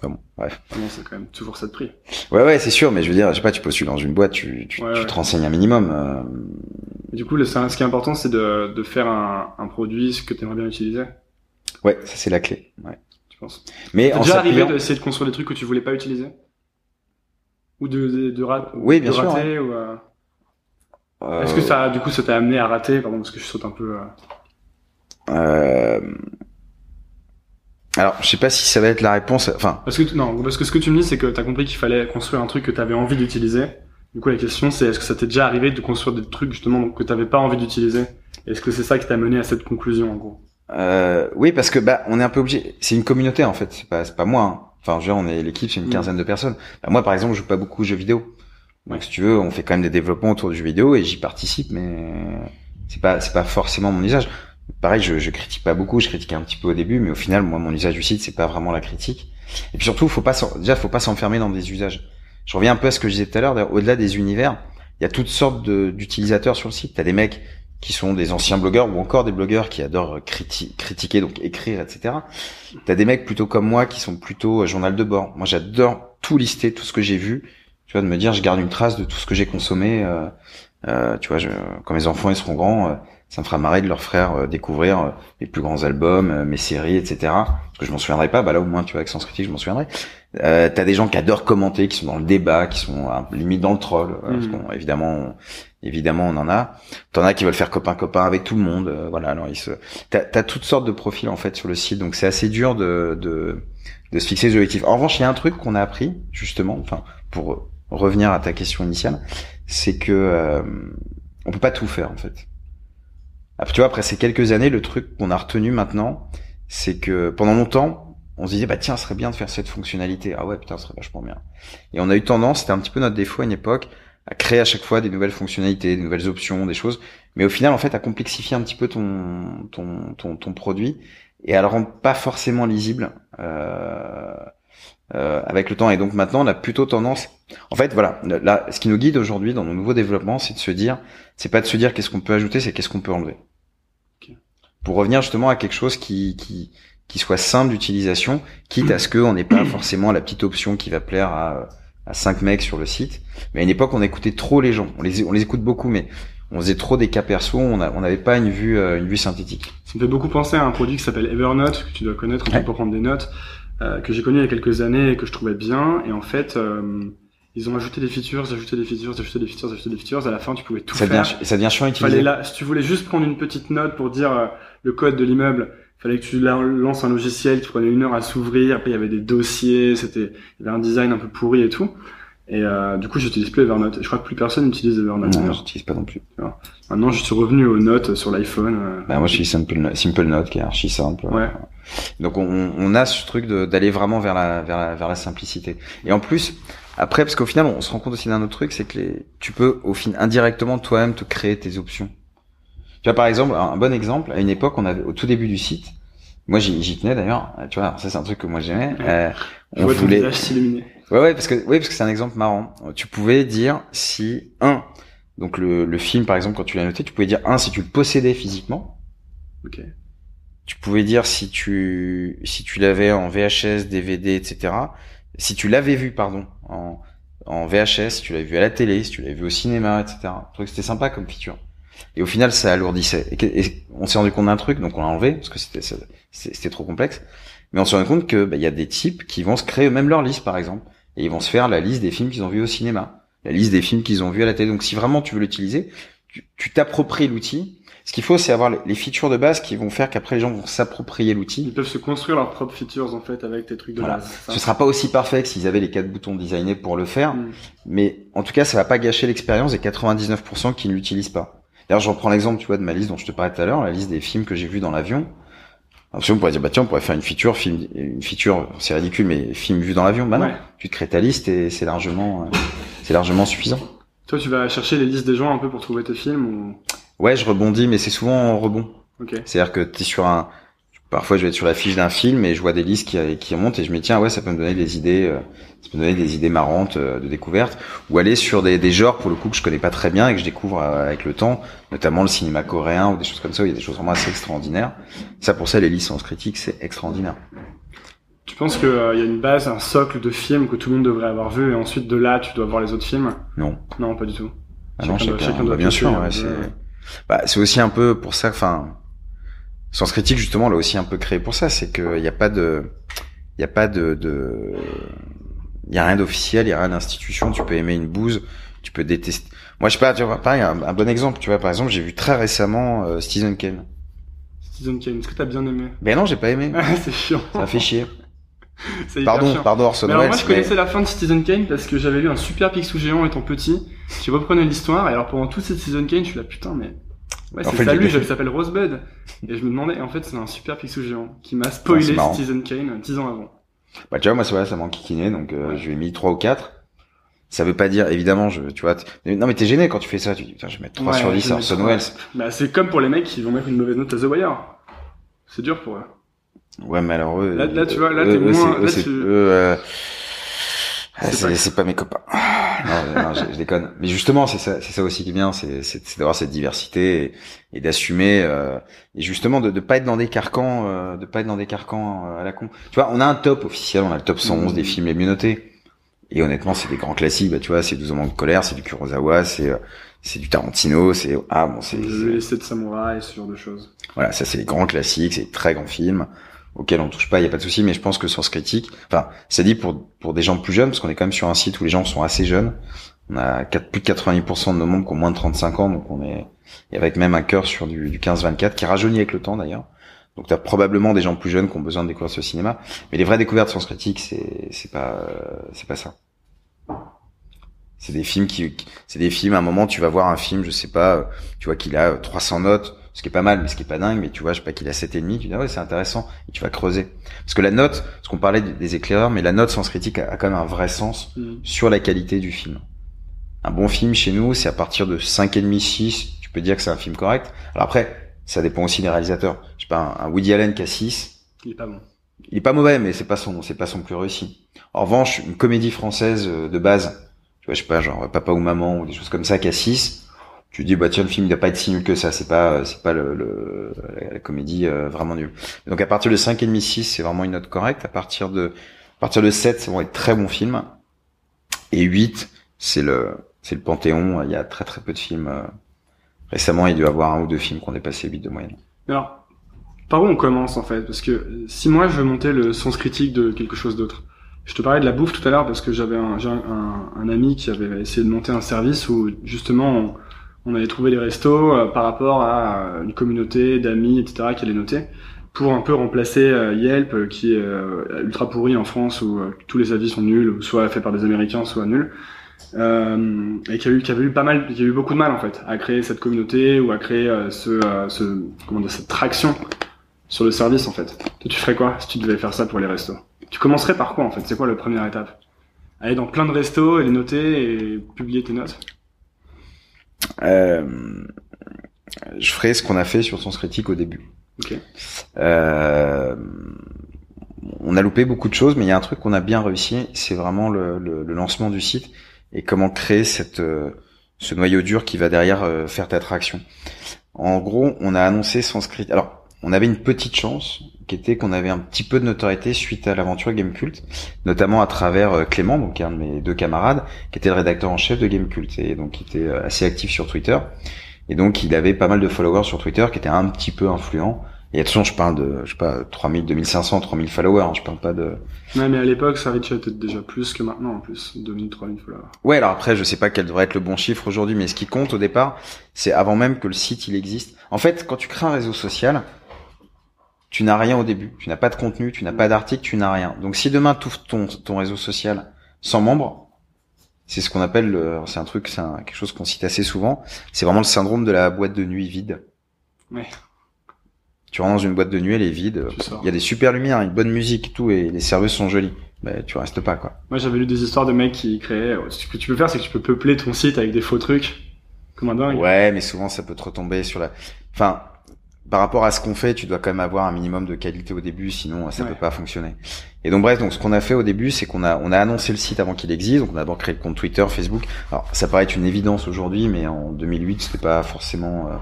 Enfin bon, bref. vraiment, c'est quand même toujours ça de prix. Ouais, ouais, c'est sûr, mais je veux dire, je sais pas, tu postules dans une boîte, tu, tu, Ouais, tu ouais. te renseignes un minimum. euh, du coup, le, ce qui est important, c'est de, de faire un, un produit ce que tu aimerais bien utiliser, Ouais, ça c'est la clé. Ouais. tu penses Mais en déjà arrivé d'essayer de construire des trucs que tu voulais pas utiliser? Ou de, de, de, ra- Oui, bien de sûr, rater ou, euh, euh, Est-ce que ça, du coup, ça t'a amené à rater? Pardon, parce que je saute un peu. euh, Alors, je sais pas si ça va être la réponse. Enfin, Parce que non, parce que ce que tu me dis, c'est que t'as compris qu'il fallait construire un truc que t'avais envie d'utiliser. Du coup, la question, c'est est-ce que ça t'est déjà arrivé de construire des trucs justement que t'avais pas envie d'utiliser? Est-ce que c'est ça qui t'a mené à cette conclusion, en gros? Euh, oui, parce que bah, on est un peu obligé. C'est une communauté en fait. C'est pas, c'est pas moi. hein. Enfin, je veux dire, on est l'équipe, c'est une Mm. quinzaine de personnes. Bah, moi, par exemple, je joue pas beaucoup aux jeux vidéo. Donc, Ouais. si tu veux, on fait quand même des développements autour du jeu vidéo et j'y participe, mais c'est pas, c'est pas forcément mon usage. Pareil, je, je critique pas beaucoup, je critique un petit peu au début, mais au final, moi, mon usage du site, c'est pas vraiment la critique. Et puis surtout, faut pas, déjà, faut pas s'enfermer dans des usages. Je reviens un peu à ce que je disais tout à l'heure. Au-delà des univers, il y a toutes sortes d'utilisateurs sur le site. T'as des mecs qui sont des anciens blogueurs ou encore des blogueurs qui adorent criti- critiquer, donc écrire, etc. T'as des mecs plutôt comme moi qui sont plutôt euh, journal de bord. Moi, j'adore tout lister, tout ce que j'ai vu. Tu vois, de me dire, je garde une trace de tout ce que j'ai consommé. euh, euh, tu vois, je, quand mes enfants ils seront grands, euh, ça me fera marrer de leur faire euh, découvrir euh, mes plus grands albums, euh, mes séries, etc. Parce que je m'en souviendrai pas. Bah là, au moins, tu vois, avec Sens Critique, je m'en souviendrai. Euh, T'as des gens qui adorent commenter, qui sont dans le débat, qui sont euh, limite dans le troll. euh, parce Mhm. qu'on- évidemment, on- évidemment, on en a. T'en as qui veulent faire copain copain avec tout le monde. euh, voilà, alors ils se. T'as as toutes sortes de profils en fait sur le site, donc c'est assez dur de, de de se fixer des objectifs. En revanche, il y a un truc qu'on a appris justement, enfin pour revenir à ta question initiale, c'est que euh, on peut pas tout faire en fait. Après, tu vois, après ces quelques années, le truc qu'on a retenu maintenant, c'est que pendant longtemps, on se disait bah tiens, ce serait bien de faire cette fonctionnalité. Ah ouais, putain, ce serait vachement bien. Et on a eu tendance, c'était un petit peu notre défaut à une époque, à créer à chaque fois des nouvelles fonctionnalités, des nouvelles options, des choses, mais au final, en fait, à complexifier un petit peu ton ton ton, ton produit et à le rendre pas forcément lisible. Euh, euh, avec le temps. Et donc maintenant, on a plutôt tendance. En fait, voilà, là, ce qui nous guide aujourd'hui dans nos nouveaux développements, c'est de se dire, c'est pas de se dire qu'est-ce qu'on peut ajouter, c'est qu'est-ce qu'on peut enlever. Pour revenir justement à quelque chose qui qui qui soit simple d'utilisation, quitte à ce qu'on n'ait pas forcément la petite option qui va plaire à à cinq mecs sur le site. Mais à une époque, on écoutait trop les gens. On les on les écoute beaucoup, mais on faisait trop des cas perso, on n'avait pas une vue, euh, une vue synthétique. Ça me fait beaucoup penser à un produit qui s'appelle Evernote, que tu dois connaître pour prendre des notes, euh, que j'ai connu il y a quelques années et que je trouvais bien. Et en fait, euh, ils ont ajouté des features, ajouté des features, ajouté des features, ajouté des features. À la fin, tu pouvais tout ça faire. Devient, ça devient chiant à utiliser. Là, si tu voulais juste prendre une petite note pour dire euh, le code de l'immeuble, fallait que tu lances un logiciel qui prenait une heure à s'ouvrir. Après, il y avait des dossiers, c'était, il y avait un design un peu pourri et tout. Et euh, du coup, j'utilise plus Evernote. Je crois que plus personne n'utilise Evernote. Non, j'utilise pas non plus. Maintenant, je suis revenu aux notes sur l'iPhone. Euh. Bah, moi, je suis Simple, Simple Note, qui est archi simple. Ouais. Donc, on, on a ce truc d'aller vraiment vers la, vers la, vers la simplicité. Et en plus, après, parce qu'au final, on se rend compte aussi d'un autre truc, c'est que les, tu peux, au fin, indirectement, toi-même, te créer tes options. Tu vois, par exemple, un bon exemple, à une époque, on avait, au tout début du site, moi, j'y tenais d'ailleurs. Tu vois, ça c'est un truc que moi j'aimais. Euh, on voulait. Ouais, ouais, parce que, oui, parce que c'est un exemple marrant. Tu pouvais dire si un, donc le, le film par exemple quand tu l'as noté, tu pouvais dire un si tu le possédais physiquement. Ok. Tu pouvais dire si tu si tu l'avais en VHS, DVD, etc. Si tu l'avais vu, pardon, en en VHS, si tu l'avais vu à la télé, si tu l'avais vu au cinéma, etc. Je trouvais que c'était sympa comme feature. Et au final, ça alourdissait. Et, on s'est rendu compte d'un truc, donc on l'a enlevé parce que c'était c'était trop complexe. Mais on s'est rendu compte que bah, il y a des types qui vont se créer eux-mêmes leur liste, par exemple et ils vont se faire la liste des films qu'ils ont vus au cinéma, la liste des films qu'ils ont vus à la télé. Donc si vraiment tu veux l'utiliser, tu t'appropries l'outil. Ce qu'il faut, c'est avoir les features de base qui vont faire qu'après les gens vont s'approprier l'outil. Ils peuvent se construire leurs propres features en fait avec tes trucs de base. Ce sera pas aussi parfait que s'ils avaient les quatre boutons designés pour le faire, mm. mais en tout cas, ça va pas gâcher l'expérience des 99% qui ne l'utilisent pas. D'ailleurs, je reprends l'exemple, tu vois, de ma liste dont je te parlais tout à l'heure, la liste des films que j'ai vus dans l'avion. On pourrait dire, bah tiens, on pourrait faire une feature, film, une feature, c'est ridicule, mais film vu dans l'avion. Bah non, tu te crées ta liste et c'est largement, euh, c'est largement suffisant. Toi, tu vas chercher les listes des gens un peu pour trouver tes films ou... Ouais, je rebondis, mais c'est souvent en rebond. Okay. C'est-à-dire que tu es sur un, Parfois, je vais être sur la fiche d'un film et je vois des listes qui, qui remontent et je me dis tiens ouais ça peut me donner des idées, euh, ça peut me donner des idées marrantes euh, de découverte ou aller sur des, des genres pour le coup que je connais pas très bien et que je découvre euh, avec le temps, notamment le cinéma coréen ou des choses comme ça où il y a des choses vraiment assez extraordinaires. Ça pour ça les licences critiques c'est extraordinaire. Tu penses qu'il y a une base, un socle de films que tout le monde devrait avoir vu et ensuite de là tu dois voir les autres films? Non. Non pas du tout. Ah non, chacun, doit, bien sûr. Ouais, c'est bah, c'est aussi un peu pour ça. Enfin Sens critique justement l'a aussi un peu créé pour ça, c'est qu'il n'y a pas de, il y a pas de, de, il y a rien d'officiel, il y a rien d'institution. Tu peux aimer une bouse, tu peux détester. Moi, je sais pas, tu vois, pareil, un, un bon exemple, tu vois, par exemple, j'ai vu très récemment euh, Citizen Kane. Citizen Kane, est-ce que t'as bien aimé? Ben non, j'ai pas aimé. c'est chiant. Ça fait chier. pardon, chiant. pardon Orson alors moi, je connaissais la fin de Citizen Kane parce que j'avais lu un super Picsou géant étant petit. Tu reprenais l'histoire et alors pendant tout cette Citizen Kane, je suis là putain mais Ouais, c'est ça lui, je s'appelle Rosebud. Et je me demandais, en fait, c'est un super pixel géant qui m'a spoilé Citizen Kane 10 ans avant. Bah, tu vois, moi, ça m'a enquiquiné, donc, euh, je lui ai mis 3 ou 4. Ça veut pas dire, évidemment, je, tu vois, non, mais t'es gêné quand tu fais ça, tu dis, putain, je vais mettre 3 sur 10 à Orson Welles. Bah, c'est comme pour les mecs qui vont mettre une mauvaise note à The Wire. C'est dur pour eux. Ouais, mais alors eux, Là, là tu vois, là, t'es moins, là, tu... euh, c'est pas mes copains. non, non je, déconne. Mais justement, c'est ça, c'est ça aussi qui est bien, c'est, c'est, d'avoir cette diversité et, d'assumer euh, et justement de, de pas être dans des carcans, euh, de pas être dans des carcans euh, à la con. Tu vois, on a un top officiel, on a le top 111 des mmh. films les mieux notés. Et honnêtement, c'est des grands classiques. Bah, tu vois, c'est 12 hommes de colère, c'est du Kurosawa, c'est c'est du Tarantino, c'est ah bon, c'est. Les de samouraï, ce genre de choses. Voilà, ça c'est les grands classiques, c'est des très grands films auquel on touche pas, il y a pas de souci, mais je pense que Sens Critique, enfin, c'est dit pour pour des gens plus jeunes, parce qu'on est quand même sur un site où les gens sont assez jeunes. On a 4, plus de 90% de nos membres qui ont moins de 35 ans, donc on est et avec même un cœur sur du, du 15-24 qui rajeunit avec le temps d'ailleurs. Donc tu as probablement des gens plus jeunes qui ont besoin de découvrir ce cinéma, mais les vraies découvertes Sens Critique, c'est c'est pas c'est pas ça. C'est des films qui c'est des films à un moment tu vas voir un film, je sais pas, tu vois qu'il a 300 notes ce qui est pas mal, mais ce qui est pas dingue, mais tu vois, je sais pas qu'il a 7,5, tu dis, ah ouais, c'est intéressant, et tu vas creuser. Parce que la note, ce qu'on parlait des éclaireurs, mais la note sens critique a, quand même un vrai sens mm. sur la qualité du film. Un bon film chez nous, c'est à partir de 5,5, 6, tu peux dire que c'est un film correct. Alors après, ça dépend aussi des réalisateurs. Je sais pas, un Woody Allen qui a 6. Il est pas bon. il est pas mauvais, mais c'est pas son, c'est pas son plus réussi. En revanche, une comédie française euh, de base, tu vois, je sais pas, genre Papa ou Maman ou des choses comme ça, qui a 6, tu dis bah tiens le film il doit pas être si nul que ça, c'est pas, c'est pas le, le la, comédie euh, vraiment nulle. Donc à partir de 5 et demi 6, c'est vraiment une note correcte. À partir de, à partir de 7, c'est vraiment un très bon film. Et 8, c'est le, c'est le Panthéon. Il y a très très peu de films. euh, Récemment, il doit y avoir un ou deux films qui ont dépassé 8 de moyenne. Alors, par où on commence en fait? Parce que euh, si moi je veux monter le sens critique de quelque chose d'autre, je te parlais de la bouffe tout à l'heure parce que j'avais un, un, un, ami qui avait essayé de monter un service où justement on avait trouvé des restos euh, par rapport à euh, une communauté d'amis, etc. qui allaient noter pour un peu remplacer euh, Yelp qui est ultra pourri en France où tous les avis sont nuls, soit faits par des Américains, soit nuls. Et qui a eu avait eu pas mal qui a eu beaucoup de mal en fait à créer cette communauté ou à créer ce, ce comment dire cette traction sur le service en fait. Toi tu ferais quoi si tu devais faire ça pour les restos? Tu commencerais par quoi en fait? C'est quoi la première étape? Aller dans plein de restos et les noter et publier tes notes? Je ferai ce qu'on a fait sur Sens Critique au début. Ok. Euh, on a loupé beaucoup de choses, mais il y a un truc qu'on a bien réussi, c'est vraiment le, le- le lancement du site et comment créer cette, euh, ce noyau dur qui va derrière euh, faire ta traction. En gros, on a annoncé Sens Critique. Alors, on avait une petite chance qui était qu'on avait un petit peu de notoriété suite à l'aventure Gamecult, notamment à travers euh, Clément, donc un de mes deux camarades, qui était le rédacteur en chef de Gamecult et donc qui était euh, assez actif sur Twitter. Et donc, il avait pas mal de followers sur Twitter qui étaient un petit peu influents. Et attention, je parle de, je sais pas, 3000, 2500, 3000 followers, hein, je parle pas de... Ouais, mais à l'époque, ça reachait peut-être déjà plus que maintenant en plus, 2000, 3000 followers. Ouais, alors après, je sais pas quel devrait être le bon chiffre aujourd'hui, mais ce qui compte au départ, c'est avant même que le site il existe. En fait, quand tu crées un réseau social, tu n'as rien au début. Tu n'as pas de contenu, tu n'as pas d'article, tu n'as rien. Donc si demain tu ouvres ton, ton réseau social sans membres, c'est ce qu'on appelle, le- c'est un truc, c'est un- quelque chose qu'on cite assez souvent, c'est vraiment le syndrome de la boîte de nuit vide. Ouais. Tu rentres dans une boîte de nuit, elle est vide, il y a des super lumières, une bonne musique et tout, et les serveuses sont jolies. Mais tu restes pas, quoi. Moi, j'avais lu des histoires de mecs qui créaient. Ce que tu peux faire, c'est que tu peux peupler ton site avec des faux trucs, comme un dingue. Ouais, mais souvent ça peut te retomber sur la. Enfin, par rapport à ce qu'on fait, tu dois quand même avoir un minimum de qualité au début, sinon ça Ouais. peut pas fonctionner. Et donc bref, donc ce qu'on a fait au début, c'est qu'on a on a annoncé le site avant qu'il existe. Donc on a d'abord créé le compte Twitter, Facebook. Alors ça paraît être une évidence aujourd'hui, mais en 2008 c'était pas forcément euh,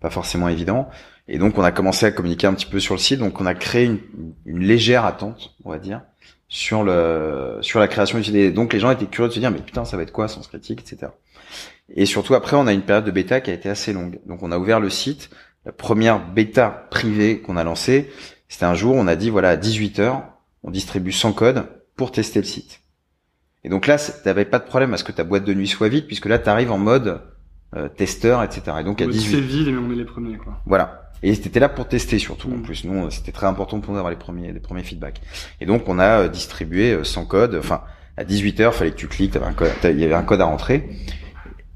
pas forcément évident. Et donc on a commencé à communiquer un petit peu sur le site. Donc on a créé une, une légère attente, on va dire, sur le sur la création du site. Et donc les gens étaient curieux de se dire mais putain ça va être quoi Sens Critique, etc. Et surtout après, on a une période de bêta qui a été assez longue. Donc on a ouvert le site. La première bêta privée qu'on a lancée, c'était un jour, on a dit voilà, à 18h, on distribue 100 codes pour tester le site. Et donc là, t'avais pas de problème à ce que ta boîte de nuit soit vide, puisque là, t'arrives en mode euh, testeur, etc. Et donc à Ouais, 18 C'est vide, mais on est les premiers, quoi. voilà. Et c'était là pour tester surtout. En Mm. plus, nous, c'était très important pour nous d'avoir les premiers, les premiers feedbacks. Et donc, on a euh, distribué euh, 100 codes. Enfin, à 18 heures, fallait que tu cliques. t'avais un code, il y avait un code à rentrer.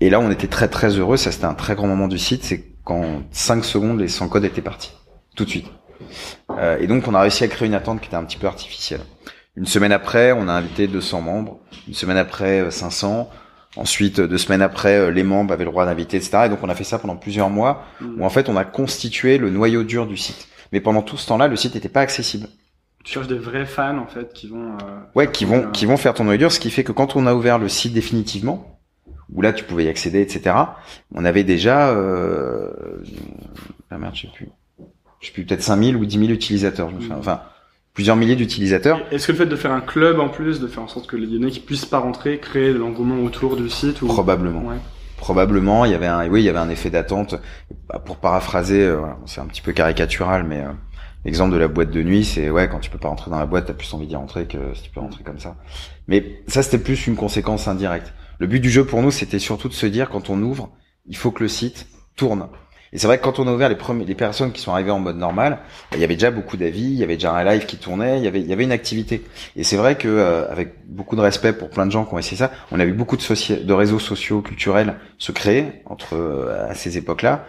Et là, on était très très heureux. Ça, c'était un très grand moment du site. C'est qu'en 5 secondes, les 100 codes étaient partis. Tout de suite. Euh, et donc, on a réussi à créer une attente qui était un petit peu artificielle. Une semaine après, on a invité 200 membres. Une semaine après, euh, 500. Ensuite, euh, deux semaines après, euh, les membres avaient le droit d'inviter, etc. Et donc, on a fait ça pendant plusieurs mois où en fait on a constitué le noyau dur du site. Mais pendant tout ce temps-là, le site n'était pas accessible. Tu cherches des vrais fans, en fait, qui vont. euh, Ouais, qui vont qui vont faire ton noyau dur, ce qui fait que quand on a ouvert le site définitivement, où là tu pouvais y accéder, etc. On avait déjà, euh... ah merde, je sais plus, je sais plus peut-être 5000 ou 10 000 utilisateurs. Mhm. Enfin, plusieurs milliers d'utilisateurs. Est-ce que le fait de faire un club en plus, de faire en sorte que les Lyonnais qui puissent pas rentrer, créer de l'engouement autour du site ou... Probablement. Ouais. Probablement, il y avait un, oui, il y avait un effet d'attente. Bah, Pour paraphraser, euh, c'est un petit peu caricatural, mais euh, l'exemple de la boîte de nuit, c'est ouais, quand tu peux pas rentrer dans la boîte, t'as plus envie d'y rentrer que si tu peux rentrer comme ça. Mais ça, c'était plus une conséquence indirecte. Le but du jeu pour nous, c'était surtout de se dire, quand on ouvre, il faut que le site tourne. Et c'est vrai que quand on a ouvert les premiers, les personnes qui sont arrivées en mode normal, bah, il y avait déjà beaucoup d'avis, il y avait déjà un live qui tournait, il y avait, il y avait une activité. Et c'est vrai que, euh, avec beaucoup de respect pour plein de gens qui ont essayé ça, on a vu beaucoup de, de réseaux sociaux, culturels se créer entre euh, à ces époques-là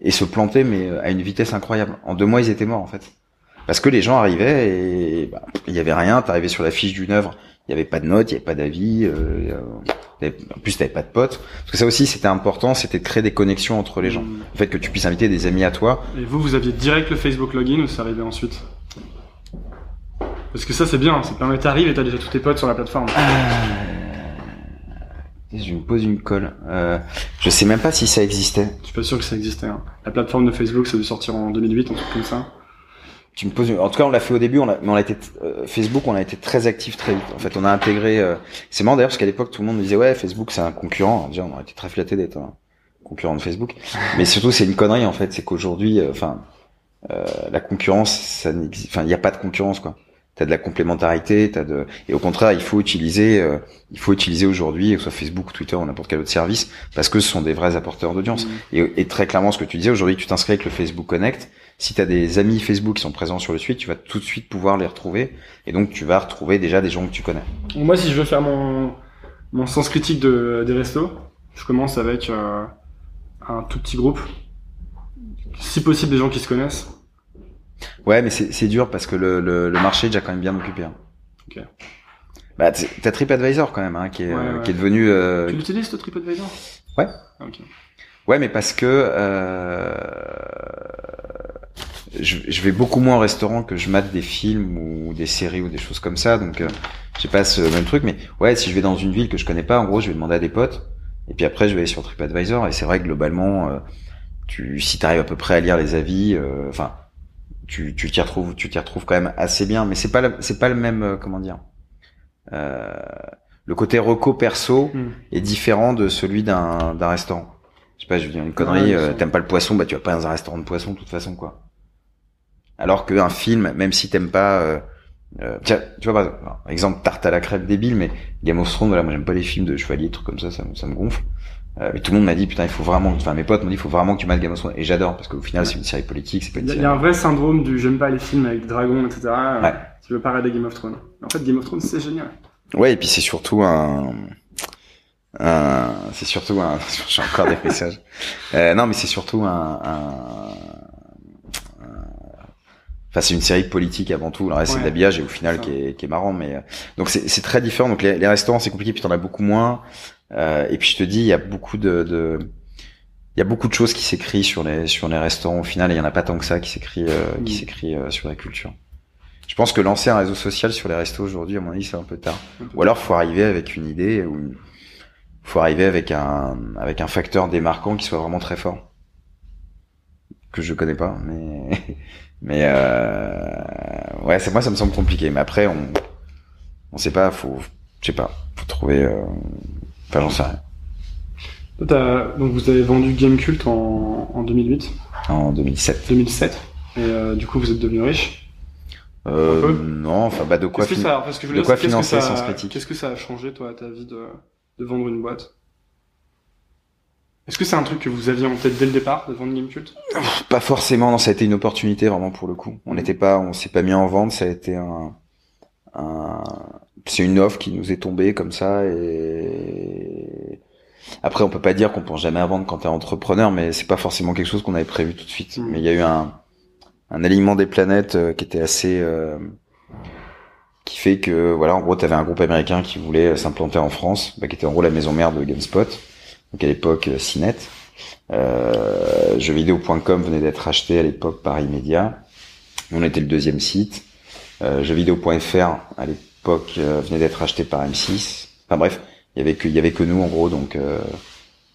et se planter, mais euh, à une vitesse incroyable. En deux mois, ils étaient morts en fait, parce que les gens arrivaient et bah, il y avait rien. T'arrivais sur la fiche d'une œuvre, il y avait pas de notes, il y avait pas d'avis. Euh, euh, en plus, t'avais pas de potes. Parce que ça aussi, c'était important, c'était de créer des connexions entre les gens. Mm. Le fait que tu puisses inviter des amis à toi. Et vous, vous aviez direct le Facebook login ou c'est arrivé ensuite? Parce que ça, c'est bien. Ça permet, t'arrives et t'as déjà tous tes potes sur la plateforme. Je me pose une colle. Euh, je sais même pas si ça existait. Je suis pas sûr que ça existait. Hein. La plateforme de Facebook, ça dû sortir en 2008, un truc comme ça. Tu me poses. Une... En tout cas, on l'a fait au début. On a... Mais on a été euh, Facebook, on a été très actif très vite. En fait, on a intégré. Euh... C'est marrant d'ailleurs parce qu'à l'époque, tout le monde disait ouais, Facebook, c'est un concurrent. Alors, déjà, on aurait été très flatté d'être un concurrent de Facebook. mais surtout, c'est une connerie en fait. C'est qu'aujourd'hui, euh, enfin, euh, la concurrence, ça n'existe. Enfin, il n'y a pas de concurrence quoi t'as de la complémentarité, t'as de et au contraire il faut utiliser euh, il faut utiliser aujourd'hui que ce soit Facebook, Twitter ou n'importe quel autre service parce que ce sont des vrais apporteurs d'audience. Mmh. Et, et, très clairement ce que tu disais aujourd'hui tu t'inscris avec le Facebook Connect, si t'as des amis Facebook qui sont présents sur le suite, tu vas tout de suite pouvoir les retrouver et donc tu vas retrouver déjà des gens que tu connais. Moi si je veux faire mon mon sens critique de des restos, je commence avec euh, un tout petit groupe si possible des gens qui se connaissent Ouais, mais c'est dur parce que le, le, le, marché est déjà quand même bien occupé. Hein. Ok. Bah, t'as TripAdvisor quand même, hein, qui est, Ouais, ouais. qui est devenu. Euh... Tu l'utilises ce TripAdvisor? Ouais. Ah, ok. Ouais, mais parce que euh... je, je vais beaucoup moins au restaurant que je mate des films ou des séries ou des choses comme ça, donc euh, j'ai pas ce même truc. Mais ouais, si je vais dans une ville que je connais pas, en gros, je vais demander à des potes, et puis après, je vais aller sur TripAdvisor. Et c'est vrai que globalement, euh, tu, si t'arrives à peu près à lire les avis, euh, enfin, tu tu t'y retrouves, tu t'y retrouves quand même assez bien. Mais c'est pas le- c'est pas le même, euh, comment dire. Euh, le côté reco perso Hmm. est différent de celui d'un d'un restaurant. Je sais pas, je veux dire une connerie. Ouais, euh, t'aimes pas le poisson, bah tu vas pas dans un restaurant de poisson de toute façon quoi. Alors qu'un film, même si t'aimes pas, euh, euh, tiens, tu vois par exemple, tarte à la crêpe débile, mais Game of Thrones, voilà, moi j'aime pas les films de chevaliers, trucs comme ça, ça, me- ça me gonfle. Euh, mais tout le monde m'a dit putain il faut vraiment, enfin mes potes m'ont dit il faut vraiment que tu mates Game of Thrones et j'adore parce qu'au final c'est une série politique, c'est pas une Il y, a- il série. y a un vrai syndrome du j'aime pas les films avec des dragons, etc. euh, Ouais. Tu veux pas regarder Game of Thrones. En fait, Game of Thrones, c'est génial. Ouais, et puis c'est surtout un, un c'est surtout un, j'ai encore des messages. Euh, non, mais c'est surtout un, un, un- enfin c'est une série politique avant tout. Le reste c'est de l'habillage et au final qui est, qui est marrant, mais euh, donc c'est c'est très différent. Donc les, les restaurants c'est compliqué, puis t'en as beaucoup moins. Euh, et puis je te dis, il y a beaucoup de, de il y a beaucoup de choses qui s'écrivent sur les sur les restaurants au final il y en a pas tant que ça qui s'écrit euh, qui Mm. s'écrit euh, sur la culture. Je pense que lancer un réseau social sur les restos aujourd'hui, à mon avis, c'est un peu tard. Ou alors, faut arriver avec une idée ou faut arriver avec un avec un facteur démarquant qui soit vraiment très fort que je connais pas, mais mais euh, ouais, c'est moi ça me semble compliqué. Mais après, on on sait pas, faut je sais pas, faut trouver. Enfin, j'en sais rien. Donc vous avez vendu Gamecult en, en 2008, En 2007. 2007, et euh, du coup vous êtes devenu riche. Euh, non, enfin bah de quoi Qu'est-ce que fin- ça, parce que je veux de dire, quoi qu'est-ce que financer ça- Sens Critique Qu'est-ce que ça a changé toi à ta vie de, de vendre une boîte? Est-ce que c'est un truc que vous aviez en tête dès le départ de vendre Gamecult? Pas forcément, non, ça a été une opportunité vraiment pour le coup. On n'était pas, on s'est pas mis en vente, ça a été un, un c'est une offre qui nous est tombée comme ça et après on peut pas dire qu'on pense jamais à vendre quand t'es entrepreneur, mais c'est pas forcément quelque chose qu'on avait prévu tout de suite. Mm. Mais il y a eu un, un alignement des planètes euh, qui était assez, euh, qui fait que voilà, en gros t'avais un groupe américain qui voulait euh, s'implanter en France, bah, qui était en gros la maison mère de GameSpot, donc à l'époque euh, Cinet. Euh, jeuxvideo.com venait d'être acheté à l'époque par Immedia. On était le deuxième site. Euh, jeuxvideo.fr à l'époque euh, venait d'être acheté par M6. Enfin bref, il y avait que il y avait que nous en gros donc euh,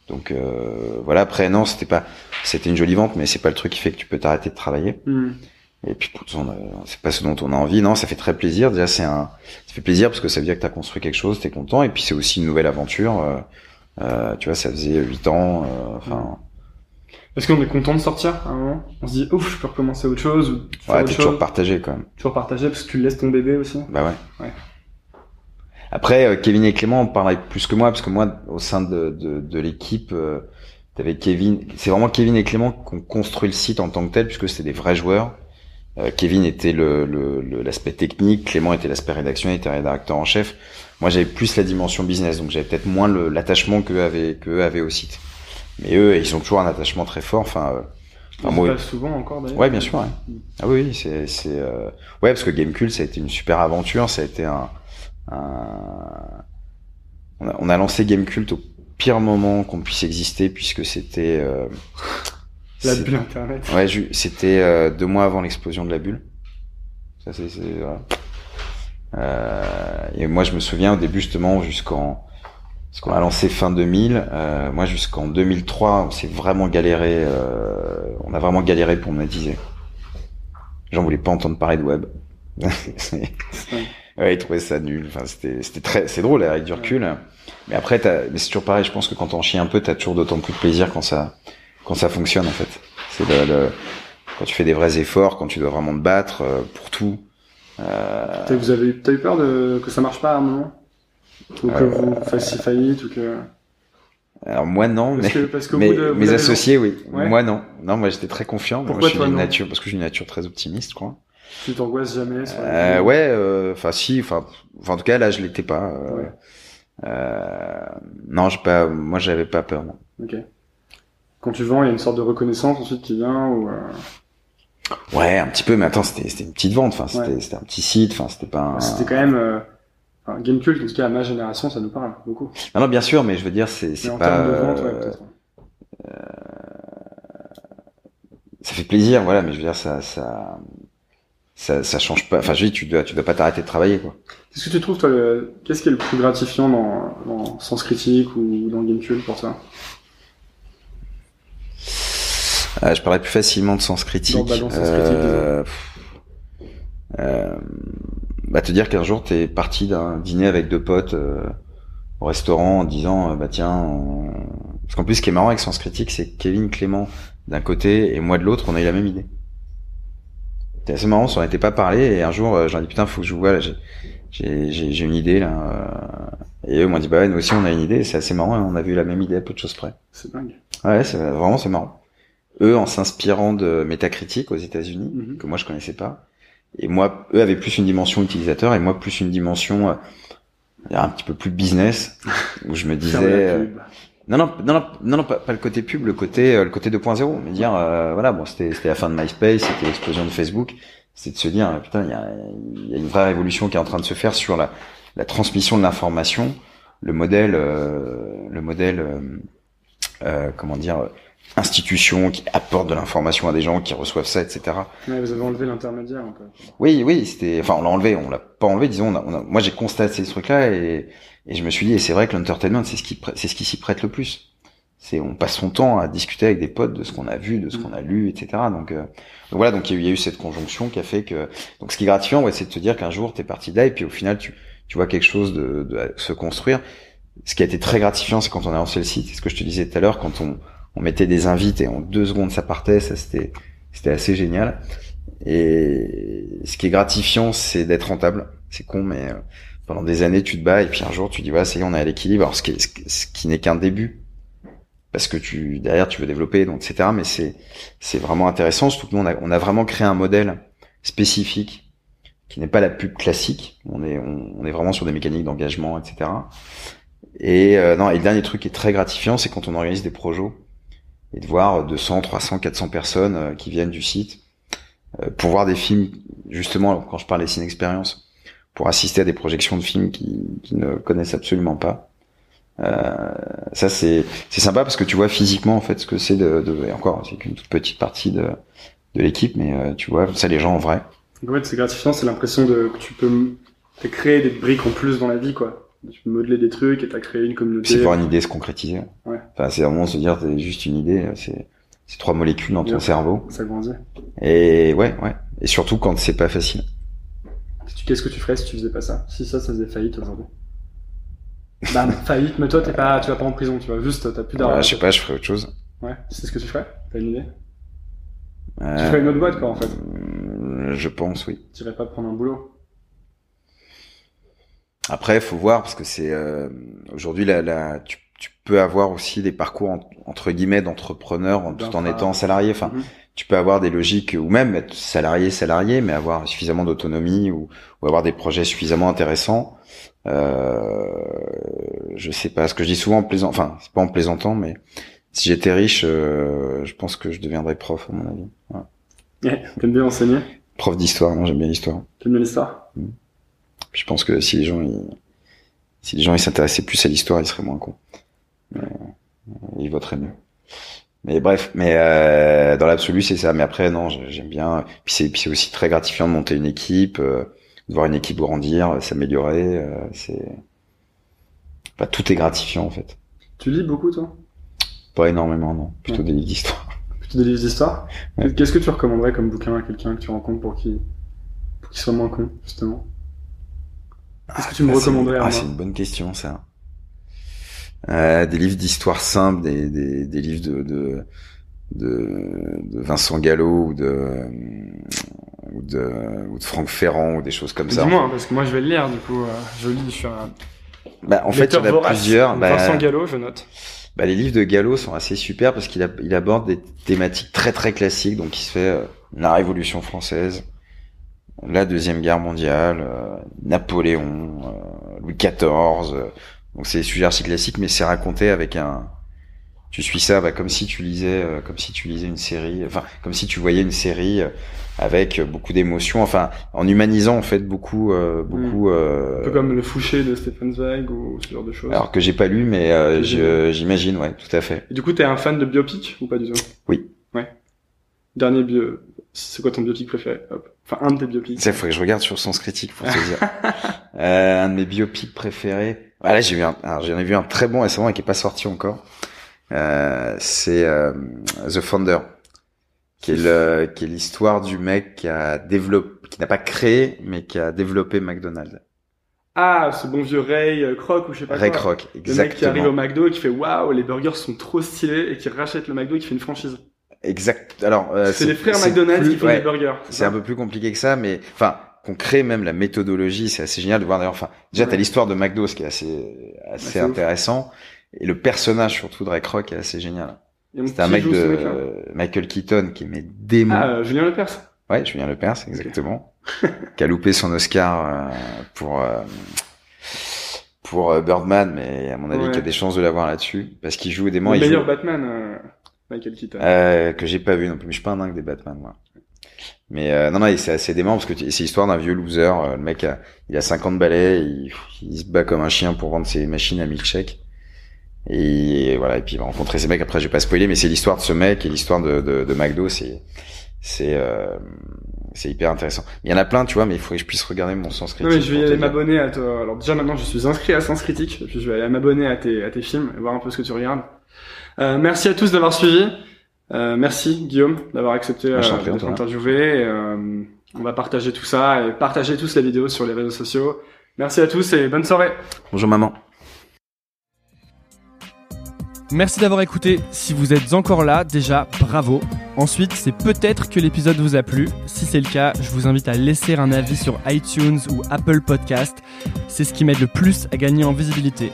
donc euh, voilà. Après non c'était pas c'était une jolie vente mais c'est pas le truc qui fait que tu peux t'arrêter de travailler. Hmm. et puis c'est pas ce dont on a envie. Non ça fait très plaisir. Déjà c'est un ça fait plaisir parce que ça veut dire que t'as construit quelque chose t'es content. Et puis c'est aussi une nouvelle aventure. Euh, tu vois ça faisait huit ans enfin Est-ce qu'on est content de sortir à un moment On se dit ouf, je peux recommencer autre chose ou faire ouais autre t'es chose, toujours partagé quand même toujours partager parce que tu laisses ton bébé aussi. Bah ouais. Ouais. Après, euh, Kevin et Clément en parlaient plus que moi, parce que moi, au sein de, de, de l'équipe, euh, t'avais Kevin. C'est vraiment Kevin et Clément qui ont construit le site en tant que tel, puisque c'était des vrais joueurs. Euh, Kevin était le le- le- l'aspect technique, Clément était l'aspect rédaction, il était rédacteur en chef. Moi, j'avais plus la dimension business, donc j'avais peut-être moins l'attachement qu'eux avaient, qu'eux avaient au site. Mais eux, ils ont toujours un attachement très fort. Enfin, euh, enfin, moi, souvent encore d'ailleurs. Ouais, bien sûr. Ouais. Ah oui, c'est c'est euh... ouais parce que Gamecult ça a été une super aventure, ça a été un, un... On, a, on a lancé Gamecult au pire moment qu'on puisse exister puisque c'était euh... La bulle internet. Ouais, ju- c'était euh, deux mois avant l'explosion de la bulle. Ça c'est c'est voilà. Euh, et moi, je me souviens au début justement jusqu'en parce qu'on a lancé fin 2000. Euh, moi, jusqu'en 2003, on s'est vraiment galéré. Euh, on a vraiment galéré pour monétiser. Les gens voulaient pas entendre parler de web. ouais, ils trouvaient ça nul. Enfin, c'était, c'était très, c'est drôle avec du recul. Mais après, t'as, mais c'est toujours pareil. Je pense que quand on chie un peu, t'as toujours d'autant plus de plaisir quand ça, quand ça fonctionne en fait. C'est le, le, quand tu fais des vrais efforts, quand tu dois vraiment te battre euh, pour tout. Euh... T'as, vous avez, t'as eu peur de que ça marche pas à un moment, ou que euh... vous fassiez faillite, ou que. Alors moi non, mais, que, mais de, mes associés oui. Ouais. Moi non. Non, moi j'étais très confiant. Pourquoi moi, je suis une non nature parce que j'ai une nature très optimiste, quoi. Tu t'angoisses jamais sur euh, Ouais, enfin si, enfin, en tout cas là je l'étais pas. Euh, Ouais. euh, non, j'ai pas. Moi j'avais pas peur. Non. Ok. Quand tu vends, il y a une sorte de reconnaissance ensuite qui vient ou. Euh... Ouais, un petit peu, mais attends, c'était c'était une petite vente, enfin c'était Ouais. c'était un petit site, enfin c'était pas. Un... C'était quand même. Euh... Enfin, Gamecult, en tout cas à ma génération, ça nous parle beaucoup. Non, non, bien sûr, mais je veux dire, c'est en pas. termes de vente, ouais, euh, peut-être. ça fait plaisir, voilà, mais je veux dire, ça, ça, ça, ça change pas. Enfin, je dis, tu dois, tu dois pas t'arrêter de travailler, quoi. Qu'est-ce que tu trouves, toi, le... qu'est-ce qui est le plus gratifiant dans, dans Sens Critique ou dans Gamecult pour toi? Euh, je parlais plus facilement de sens critique. Non, bah, dans Sens Euh, pff, euh, bah, te dire qu'un jour t'es parti d'un dîner avec deux potes euh, au restaurant en disant, euh, bah tiens, on- parce qu'en plus, ce qui est marrant avec Sens Critique, c'est que Kevin Clément d'un côté et moi de l'autre, on a eu la même idée. C'était assez marrant, on s'en était pas parlé et un jour, euh, j'en dit putain, faut que je vous vois, j'ai, j'ai, j'ai j'ai une idée là. euh, Et eux m'ont dit bah ouais, nous aussi on a une idée. C'est assez marrant, on a vu la même idée à peu de choses près. C'est dingue. Ouais, c'est vraiment c'est marrant. Eux en s'inspirant de Metacritic aux États-Unis Mhm. que moi je connaissais pas, et moi eux avaient plus une dimension utilisateur et moi plus une dimension euh, un petit peu plus business où je me disais euh, non non non non pas, pas le côté pub, le côté euh, le côté 2.0, mais dire euh, voilà bon c'était c'était la fin de MySpace, c'était l'explosion de Facebook, c'est de se dire euh, putain il y a, y a une vraie révolution qui est en train de se faire sur la la transmission de l'information, le modèle euh, le modèle euh, euh, comment dire euh, institution qui apporte de l'information à des gens qui reçoivent ça etc. Ouais, vous avez enlevé l'intermédiaire un peu. Oui, oui, c'était, enfin, on l'a enlevé, on l'a pas enlevé, disons, on a, on a- moi j'ai constaté ce truc-là et, et je me suis dit, et c'est vrai que l'entertainment, c'est ce qui, c'est ce qui s'y prête le plus. C'est, on passe son temps à discuter avec des potes de ce qu'on a vu, de ce qu'on a lu, etc. Donc, euh, donc voilà, donc il y, a eu- il y a eu cette conjonction qui a fait que, donc ce qui est gratifiant, ouais, c'est de te dire qu'un jour t'es parti de là et puis au final tu, tu vois quelque chose de, de se construire. Ce qui a été très gratifiant, c'est quand on a lancé le site, c'est ce que je te disais tout à l'heure, quand on, on mettait des invites et en deux secondes ça partait, ça c'était, c'était assez génial. Et ce qui est gratifiant, c'est d'être rentable. C'est con, mais euh, pendant des années, tu te bats et puis un jour, tu dis, voilà, ça y est, on est à l'équilibre. Alors, ce qui, ce qui- n'est qu'un début. Parce que tu, derrière, tu veux développer, donc, etc. Mais c'est, c'est vraiment intéressant. Surtout que nous, on a, on a vraiment créé un modèle spécifique qui n'est pas la pub classique. On est, est vraiment sur des mécaniques d'engagement, etc. Et, euh, non, et le dernier truc qui est très gratifiant, c'est quand on organise des projets et de voir 200, 300, 400 personnes euh, qui viennent du site euh, pour voir des films, justement, quand je parle des ciné-expériences, pour assister à des projections de films qui, qui ne connaissent absolument pas. Euh, ça c'est c'est sympa parce que tu vois physiquement en fait ce que c'est de, de et encore c'est qu'une toute petite partie de de l'équipe mais euh, tu vois ça les gens en vrai en fait, c'est gratifiant, c'est l'impression de que tu peux t'as créé des briques en plus dans la vie, quoi. Tu peux modeler des trucs et t'as créé une communauté. c'est voir une idée se concrétiser Ouais. enfin c'est vraiment se dire c'est juste une idée c'est c'est trois molécules dans ton cerveau Ça grandit. et ouais ouais et surtout quand c'est pas facile Qu'est-ce que tu ferais si tu faisais pas ça? Si ça, ça faisait faillite aujourd'hui? Bam, faillite, mais toi, t'es pas, tu vas pas en prison, tu vois, juste, t'as plus d'argent. Ouais, je sais pas je ferais autre chose Ouais, c'est ce que tu ferais? T'as une idée? Tu Euh, ferais une autre boîte, quoi, en fait. je pense oui Tu irais pas prendre un boulot? Après, faut voir parce que c'est euh, aujourd'hui la, la tu, tu peux avoir aussi des parcours en- entre guillemets d'entrepreneur en- tout en étant salarié. Enfin, Mhm. tu peux avoir des logiques ou même être salarié salarié, mais avoir suffisamment d'autonomie ou, ou avoir des projets suffisamment intéressants. Euh, je sais pas. Ce que je dis souvent en plaisant, enfin c'est pas en plaisantant, mais si j'étais riche, euh, je pense que je deviendrais prof à mon avis. Ouais. Ouais, T'aimes bien enseigner? Prof d'histoire, moi j'aime bien l'histoire. T'aimes bien l'histoire? Je pense que si les gens ils, si les gens ils s'intéressaient plus à l'histoire, ils seraient moins cons. Mais, euh, ils voteraient mieux. Mais bref, mais euh, dans l'absolu c'est ça. Mais après non, j'ai- j'aime bien. Puis c'est puis c'est aussi très gratifiant de monter une équipe. euh, de voir une équipe grandir, s'améliorer. Euh, c'est, bah, tout est gratifiant en fait. Tu lis beaucoup toi? Pas énormément, non. Plutôt des livres d'histoire. Plutôt des livres d'histoire? Qu'est-ce que tu recommanderais comme bouquin à quelqu'un que tu rencontres pour qu'il pour qu'il soit moins con justement? Qu'est-ce que tu me Ah, recommanderais Ah, c'est une bonne question ça. Euh, des livres d'histoire simple, des, des, des livres de, de de, de Vincent Gallo ou de ou de ou de Franck Ferrand ou des choses comme ça. Dis-moi, parce que moi je vais le lire du coup. euh, je lis, je suis un Bah, en fait, il y en a plusieurs. Bah, Vincent Gallo, je note. bah, les livres de Gallo sont assez super parce qu'il a- il aborde des thématiques très très classiques. Donc, il se fait euh, la Révolution française, la Deuxième Guerre mondiale, euh, Napoléon, euh, Louis XIV. euh, donc, c'est des sujets archi classiques, mais c'est raconté avec un. Tu suis ça, bah, comme si tu lisais, comme si tu lisais une série, enfin, comme si tu voyais une série avec beaucoup d'émotions, enfin, en humanisant en fait beaucoup, euh, beaucoup. euh, Un peu comme le Fouché de Stefan Zweig ou ce genre de choses. alors que j'ai pas lu, mais euh, j'imagine, ouais, tout à fait. Et du coup, t'es un fan de biopic ou pas du tout? Oui. Ouais. Dernier bio. C'est quoi ton biopic préféré Hop. Enfin, un de tes biopics. Ça, faudrait que je regarde sur Sens Critique pour te dire. euh, un de mes biopics préférés. Ah, là, j'ai vu un, alors, j'en ai vu un très bon récemment et qui est pas sorti encore. Euh, c'est euh, The Founder, qui est le, qui est l'histoire du mec qui a développé, qui n'a pas créé, mais qui a développé McDonald's. Ah, ce bon vieux Ray euh, Kroc ou je sais pas Ray quoi. Kroc, Le mec qui arrive au exactement. McDo et qui fait waouh, les burgers sont trop stylés et qui rachète le McDo et qui fait une franchise. Exact. Alors, euh, c'est les frères McDonald's plus- qui font ouais. des burgers. C'est un peu plus compliqué que ça, mais enfin, qu'on crée même la méthodologie, c'est assez génial de voir d'ailleurs. Enfin, déjà t'as l'histoire de McDo, ce qui est assez assez ouf. intéressant, et le personnage surtout de Ray Kroc est assez génial. C'est un mec de Michael Keaton qui met démon. Ah, euh, Julien Lepers. Ouais, Julien Lepers, exactement, qui a loupé son Oscar euh, pour euh, pour euh, Birdman, mais à mon avis, Ouais. qui a des chances de l'avoir là-dessus, parce qu'il joue Le démon. il meilleur joue- Batman, euh, Michael Keaton. euh, que j'ai pas vu non plus, mais je suis pas un dingue des Batman, moi. Mais euh, non, non, c'est assez dément parce que c'est l'histoire d'un vieux loser. euh, le mec, a, il a 50 balais, il, il se bat comme un chien pour vendre ses machines à milkshake. Et voilà, et puis il va rencontrer ces mecs. Après, je vais pas spoiler, mais c'est l'histoire de ce mec et l'histoire de, de, de McDo. C'est c'est euh, c'est hyper intéressant. Il y en a plein, tu vois, mais il faudrait que je puisse regarder mon sens Non critique. mais je vais aller m'abonner à toi. Alors déjà maintenant je suis inscrit à Sens Critique, puis je vais aller m'abonner à tes, à tes films et voir un peu ce que tu regardes. Euh, merci à tous d'avoir suivi. Euh, merci Guillaume d'avoir accepté euh, d'être interviewé. Et, euh, on va partager tout ça et partager tous la vidéo sur les réseaux sociaux. Merci à tous et bonne soirée. Bonjour maman. Merci d'avoir écouté. Si vous êtes encore là, déjà, bravo. Ensuite, c'est peut-être que l'épisode vous a plu. Si c'est le cas, je vous invite à laisser un avis sur iTunes ou Apple Podcast. C'est ce qui m'aide le plus à gagner en visibilité.